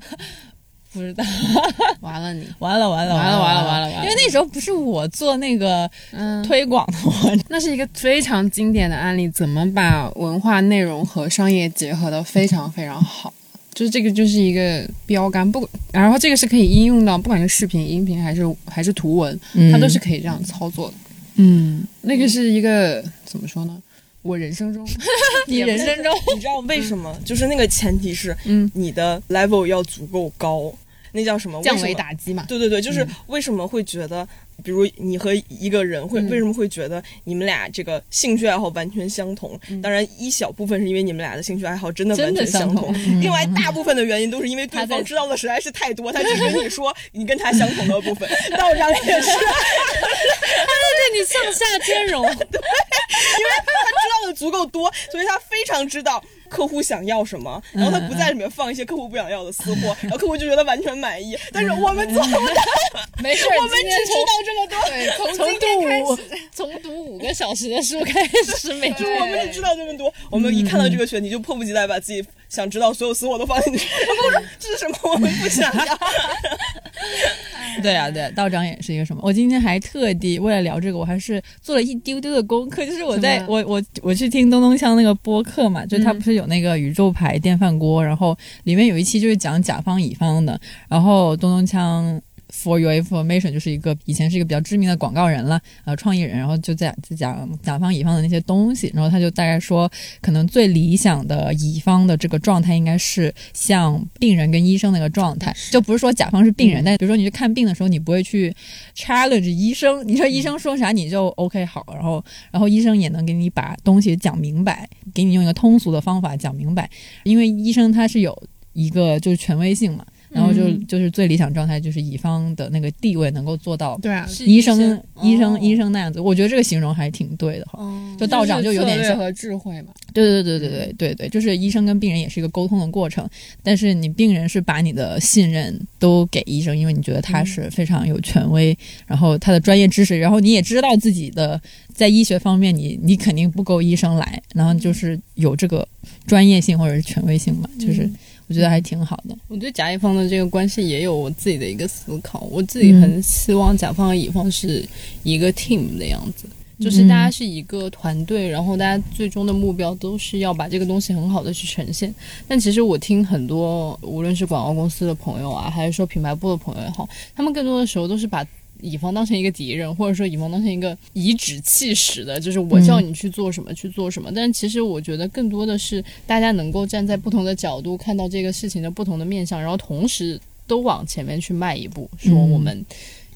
不知道。
完了你，
完了完了
完了完了完了完了
因为那时候不是我做那个
嗯，
推广的，我
那是一个非常经典的案例，怎么把文化内容和商业结合的非常非常好。就是这个就是一个标杆，不，然后这个是可以应用到不管是视频、音频还是还是图文，它都是可以这样操作的。
嗯，
那个是一个怎么说呢？我人生中，
你人生中
你知道为什么？就是那个前提是
嗯，
你的 level 要足够高，那叫什么？
降维打击嘛。
对对对，就是为什么会觉得，比如你和一个人会、
嗯
为什么会觉得你们俩这个兴趣爱好完全相同？当然，一小部分是因为你们俩的兴趣爱好真的完全相
同
同，另外大部分的原因都是因为对方知道的实在是太多，他只跟你说你跟他相同的部分。道长也是，
对你上下兼容，对，因为
他知道的足够多，所以他非常知道。客户想要什么，然后他不在里面放一些客户不想要的私货，然后客户就觉得完全满意。但是我们做不到，
没事，
我们只知道这么多。
对，从
从
今天开
读五
始，
从读五个小时的书开始，每
天。我们只知道这么多，我们一看到这个选题就迫不及待把自己想知道所有私货都放进去。然后我说这是什么？我们不想要。
对啊，对啊，道长也是一个什么？我今天还特地为了聊这个，我还是做了一丢丢的功课，就是我在我我我去听东东锵那个播客嘛，就他
嗯
不是有那个宇宙牌电饭锅，然后里面有一期就是讲甲方乙方的，然后东东锵。For your information，就是一个以前是一个比较知名的广告人了，呃，创意人，然后就在在讲甲方乙方的那些东西，然后他就大概说，可能最理想的乙方的这个状态应该是像病人跟医生那个状态，就不是说甲方是病人，但比如说你去看病的时候，你不会去 challenge 医生，你说医生说啥你就 OK 好，然后然后医生也能给你把东西讲明白，给你用一个通俗的方法讲明白，因为医生他是有一个就是权威性嘛。然后就
嗯
就是最理想状态，就是乙方的那个地位能够做到
对啊，
医生医生
哦
医生那样子，我觉得这个形容还挺对的哈。就道长就有点像，
策略和智慧嘛。
对对对对对对对，就是医生跟病人也是一个沟通的过程，但是你病人是把你的信任都给医生，因为你觉得他是非常有权威，然后他的专业知识，然后你也知道自己的在医学方面你你肯定不够医生来，然后就是有这个专业性或者是权威性嘛，就是我觉得还挺好的。
我对甲乙方的这个关系也有我自己的一个思考，我自己很希望甲方和乙方是一个 team 的样子。就是大家是一个团队，然后大家最终的目标都是要把这个东西很好的去呈现。但其实我听很多，无论是广告公司的朋友啊，还是说品牌部的朋友也好，他们更多的时候都是把乙方当成一个敌人，或者说乙方当成一个颐指气使的，就是我叫你去做什么、去做什么。但其实我觉得更多的是大家能够站在不同的角度看到这个事情的不同的面向，然后同时都往前面去迈一步，说
嗯
我们。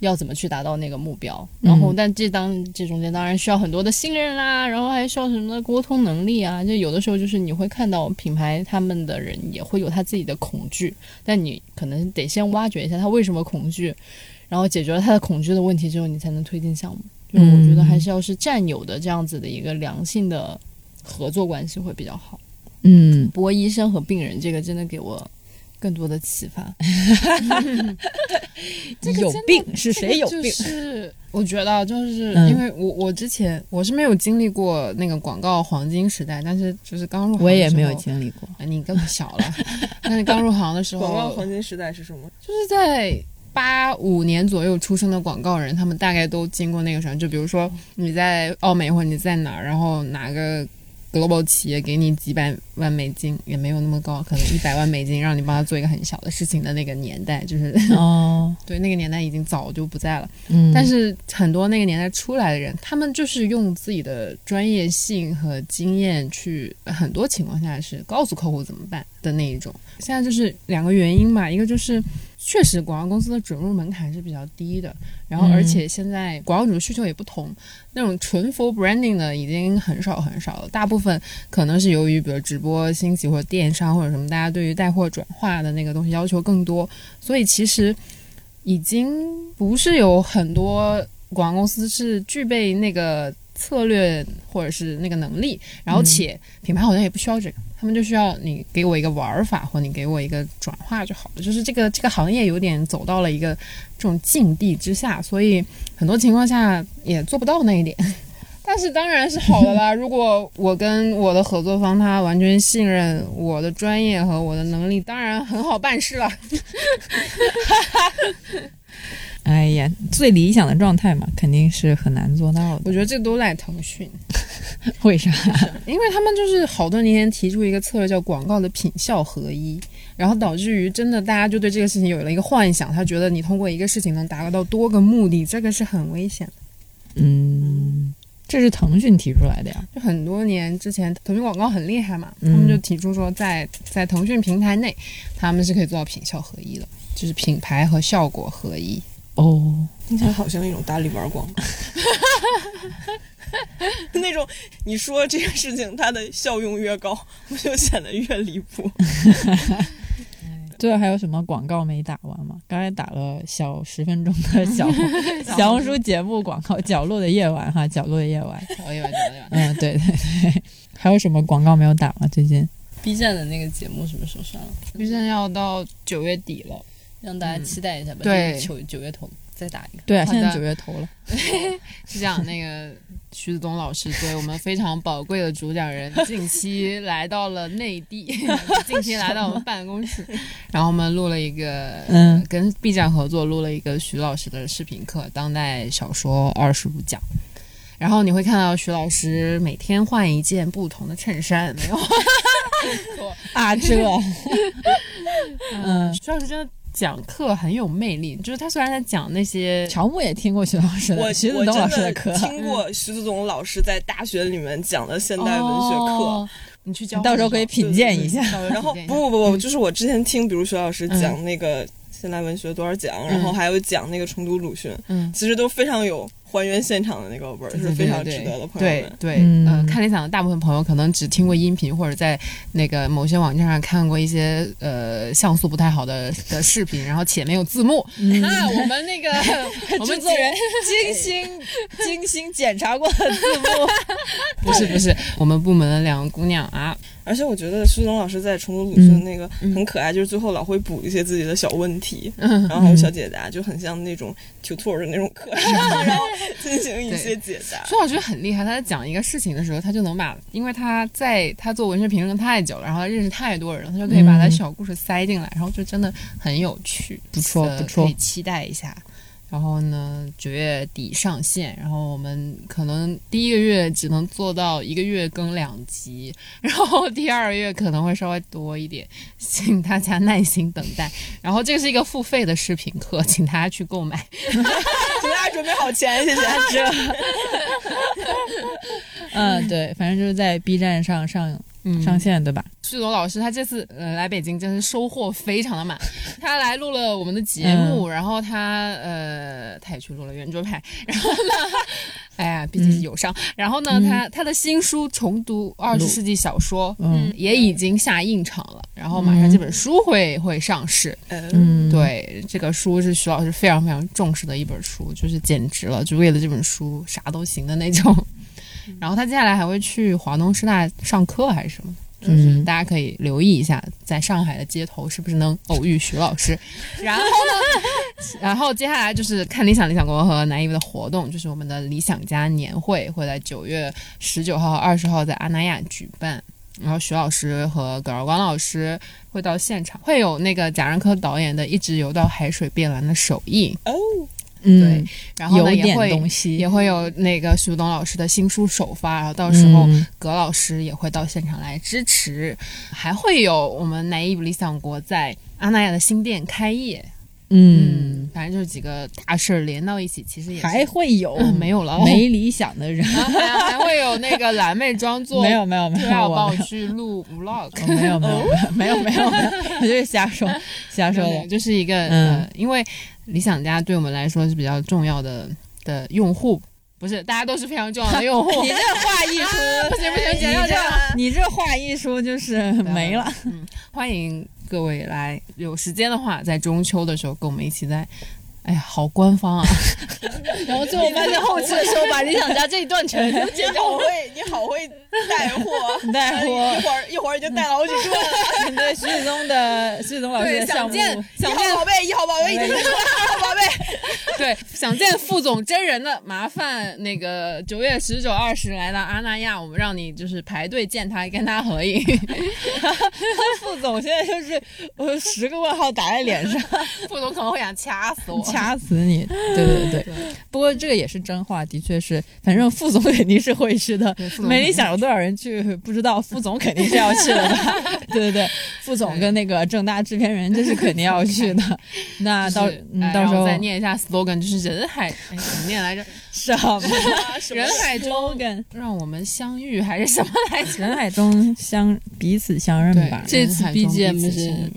要怎么去达到那个目标？然后，但这当这中间当然需要很多的信任啦，然后还需要什么的沟通能力啊。就有的时候就是你会看到品牌他们的人也会有他自己的恐惧，但你可能得先挖掘一下他为什么恐惧，然后解决了他的恐惧的问题之后，你才能推进项目。就是我觉得还是要是战友的这样子的一个良性的合作关系会比较好。
嗯，
不过医生和病人这个真的给我更多的启发。
有病是谁有病？
就是我觉得啊就是
嗯
因为我我之前我是没有经历过那个广告黄金时代，但是就是刚入行
我也没有
的时候
经历过。
啊你更小了，但是刚入行的时候，
广告黄金时代是什么？
就是在八五年左右出生的广告人，他们大概都经过那个什么。就比如说你在澳美或者你在哪儿，然后哪个 global 企业给你几百万美金，也没有那么高，可能 一百万美金让你帮他做一个很小的事情的那个年代，就是
哦，
对那个年代已经早就不在了。
嗯，
但是很多那个年代出来的人，他们就是用自己的专业性和经验去，很多情况下是告诉客户怎么办的那一种。现在就是两个原因嘛，一个就是确实广告公司的准入门槛是比较低的，然后
嗯
而且现在广告主的需求也不同，那种纯 for branding 的已经很少很少了，大部分可能是由于比如直播兴起或者电商或者什么，大家对于带货转化的那个东西要求更多，所以其实已经不是有很多广告公司是具备那个策略或者是那个能力，然后且品牌好像也不需要这个，他们就需要你给我一个玩法，或你给我一个转化就好了。就是这个这个行业有点走到了一个这种境地之下，所以很多情况下也做不到那一点。但是当然是好的啦。如果我跟我的合作方他完全信任我的专业和我的能力，当然很好办事了。
哎呀，最理想的状态嘛，肯定是很难做到的。
我觉得这都赖腾讯，
为啥？
因为他们就是好多年前提出一个策略叫广告的品效合一，然后导致于真的大家就对这个事情有了一个幻想，他觉得你通过一个事情能达到多个目的，这个是很危险的。
嗯，这是腾讯提出来的呀。
就很多年之前，腾讯广告很厉害嘛，他
嗯
们就提出说在，在腾讯平台内，他们是可以做到品效合一的，就是品牌和效果合一。
哦，
听起来好像一种大力丸广告，那种你说这个事情它的效用越高，我就显得越离谱。
最后还有什么广告没打完吗？刚才打了小十分钟的小 小红书节目广告，《角落的夜晚》哈，《角落的夜晚》。
角落夜晚，角落夜晚。
嗯，对对对。还有什么广告没有打吗？最近
？B 站的那个节目什么时候上
？B 站要到九月底了，
让大家期待一下吧。
对
九九月头再打一个。
对啊，现在九月头了。
是这样，那个徐子东老师对我们非常宝贵的主讲人，近期来到了内地，近期来到我们办公室，然后我们录了一个，
嗯
跟 B 站合作录了一个徐老师的视频课，当代小说二十五讲。然后你会看到徐老师每天换一件不同的衬衫，没有？
啊，这，嗯，
徐老师真的讲课很有魅力，就是他虽然在讲那些
乔木也听过徐老师的，
我
徐子东老师
我真
课。
听过徐子东老师在大学里面讲的现代文学课。
哦。你去教
你到时候可以品鉴一下。
然后不不不不，就是我之前听，比如徐老师讲那个现代文学多少讲，然后还有讲那个重读鲁迅，
嗯。
其实都非常有还原现场的那个味儿，是非常值得的，朋友们。
对对，
嗯
呃，看理想的大部分朋友可能只听过音频，或者在那个某些网站上看过一些呃像素不太好的的视频，然后且没有字幕。那我们那个 我们
制作人精心 精心检查过的字幕。
不是不是我们部门的两个姑娘啊，
而且我觉得苏东老师在重读鲁迅那个很可爱，就是最后老会补一些自己的小问题，然后还有小解答，就很像那种 tutor 的那种课上，然后 进行一些解答。
徐老师很厉害，他在讲一个事情的时候，他就能把，因为他在他做文学评论太久了，然后他认识太多人了，他就可以把他小故事塞进来，然后就真的很有趣，
不错
呃
不错
可以期待一下。然后呢，九月底上线，然后我们可能第一个月只能做到一个月更两集，然后第二个月可能会稍微多一点，请大家耐心等待。然后这个是一个付费的视频课，请大家去购买。
准备好钱，谢谢。
嗯，对，反正就是在 B 站上上
嗯
上线，对吧？
旭总老师他这次呃来北京真是收获非常的满，他来录了我们的节目，然后他呃他也去录了圆桌派，然后呢，哎呀毕竟是友商，然后呢他他的新书重读二十世纪小说，
嗯。
也已经下印场了，然后马上这本书会会上市，
嗯，
嗯，
对，这个书是徐老师非常非常重视的一本书，就是简直了，就为了这本书啥都行的那种。然后他接下来还会去华东师大上课还是什么，就是
嗯
大家可以留意一下，在上海的街头是不是能偶遇徐老师。然后呢，然后接下来就是看理想理想国和南艺的活动，就是我们的理想家年会会在九月十九号、二十号在阿那亚举办。然后徐老师和葛尔光老师会到现场，会有那个贾樟柯导演的《一直游到海水变蓝》的首映，
哦，
嗯，
然后呢也会也会有那个徐东老师的新书首发，然后到时候
嗯。
葛老师也会到现场来支持，还会有我们南艺理想国在阿那亚的新店开业，
嗯，
反正就是几个大事儿连到一起，其实也
还会有
嗯没有了，
没理想的人，
还还会有那个蓝妹装作
没有没有没有，
对啊，
我
帮我去录 vlog，
我没有没有没有没有没有，我就是瞎说瞎说
对，
的。
就是一个、
嗯
呃，因为理想家对我们来说是比较重要的的用户，不是大家都是非常重要的用户。
你这话一出，
不行不行，剪掉
你这
这样。
你这话一出就是没了。
欢迎各位来，有时间的话，在中秋的时候跟我们一起在哎呀，好官方啊！
然后最后发现后期的时候把理想家这一段全都
你好会，你好会 带货，
带货
一会儿一会儿已经带了好几个了。
对徐子东的徐子东老师，的项目，
想见
一
想见
号宝贝，一号宝贝已经出来了，二号宝贝。
对想见副总真人的，麻烦那个九月十九、二十来到阿那亚，我们让你就是排队见他，跟他合影。
副总现在就是我十个问号打在脸上，
副总可能会想掐死我。
掐死你！对对对，不过这个也是真话，的确是，反正副总肯定是会去的没理想有多少人去不知道，副总肯定是要去的吧？对对对，副总跟那个正大制片人这是肯定要去的。那到
就是哎让
嗯到时候
再念一下 slogan，就是人海，哎，怎么念来着？
什么
人海中？让我们相遇还是什么来着？
人海中相彼此相认吧。
这次 BGM 是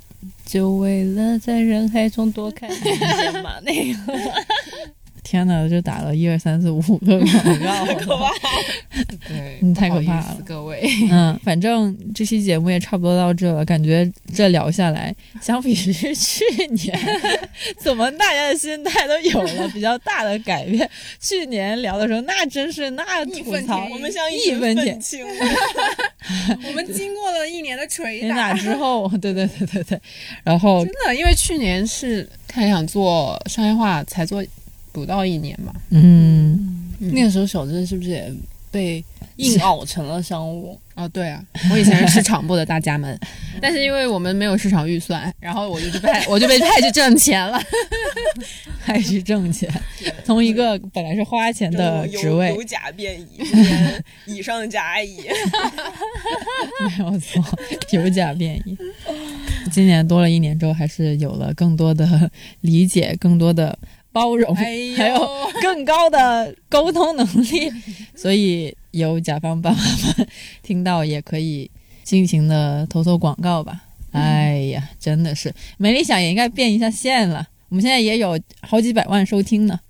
就为了在人海中多看你一眼嘛，那个
天哪，就打了一二三四五个广告，
对，
嗯太
不好意
可怕了
各位。
嗯，反正这期节目也差不多到这了，感觉这聊下来，相比于去年，怎么大家的心态都有了比较大的改变？去年聊的时候，那真是那吐槽。
我们像
义
群
愤填
愤青，
我们经过了一年的捶
天打 之后，对对对对对，然后
真的，因为去年是太想做商业化，才做不到一年嘛。
嗯，
那个时候小镇是不是也被硬熬成了商务？
哦，对啊，我以前是市场部的大家们，但是因为我们没有市场预算，然后我就被 我就被派去挣钱了。
派去挣钱，从一个本来是花钱的职位
由，甲变乙，乙上甲乙。
没有错，有甲变乙。今年多了一年之后，还是有了更多的理解，更多的包容，
哎
还有更高的沟通能力。所以有甲方爸爸们听到也可以尽情的投投广告吧。哎呀，真的是没理想也应该变一下线了。我们现在也有好几百万收听呢，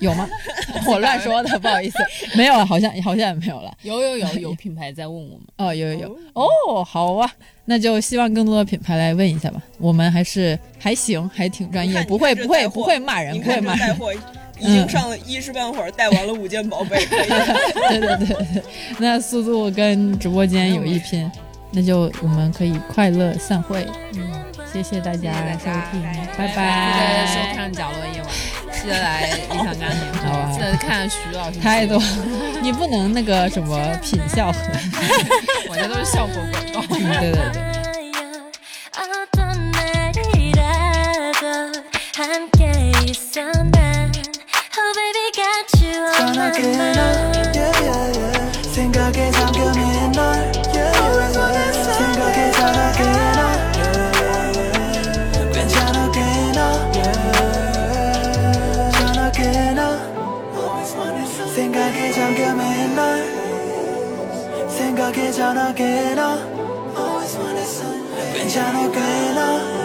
有吗？我乱说的，不好意思，没有了，好像好像也没有了。
有有有有品牌在问我们，
哦，有有有。哦，好啊，那就希望更多的品牌来问一下吧。我们还是还行，还挺专业，不会不会不会骂人，不会骂人。
已经上了一时半会儿，带完了五件宝贝，
对对对，那速度跟直播间有一拼，那就我们可以快乐散会。嗯，谢谢大家收听拜
拜谢
谢
收看角落夜晚记得来李
小男
孩记得看徐老师
太多你不能那个什么品效和呵
我这都是效果广告。
对 对对。
가게
전화기나 Always wanted something 괜찮을까 나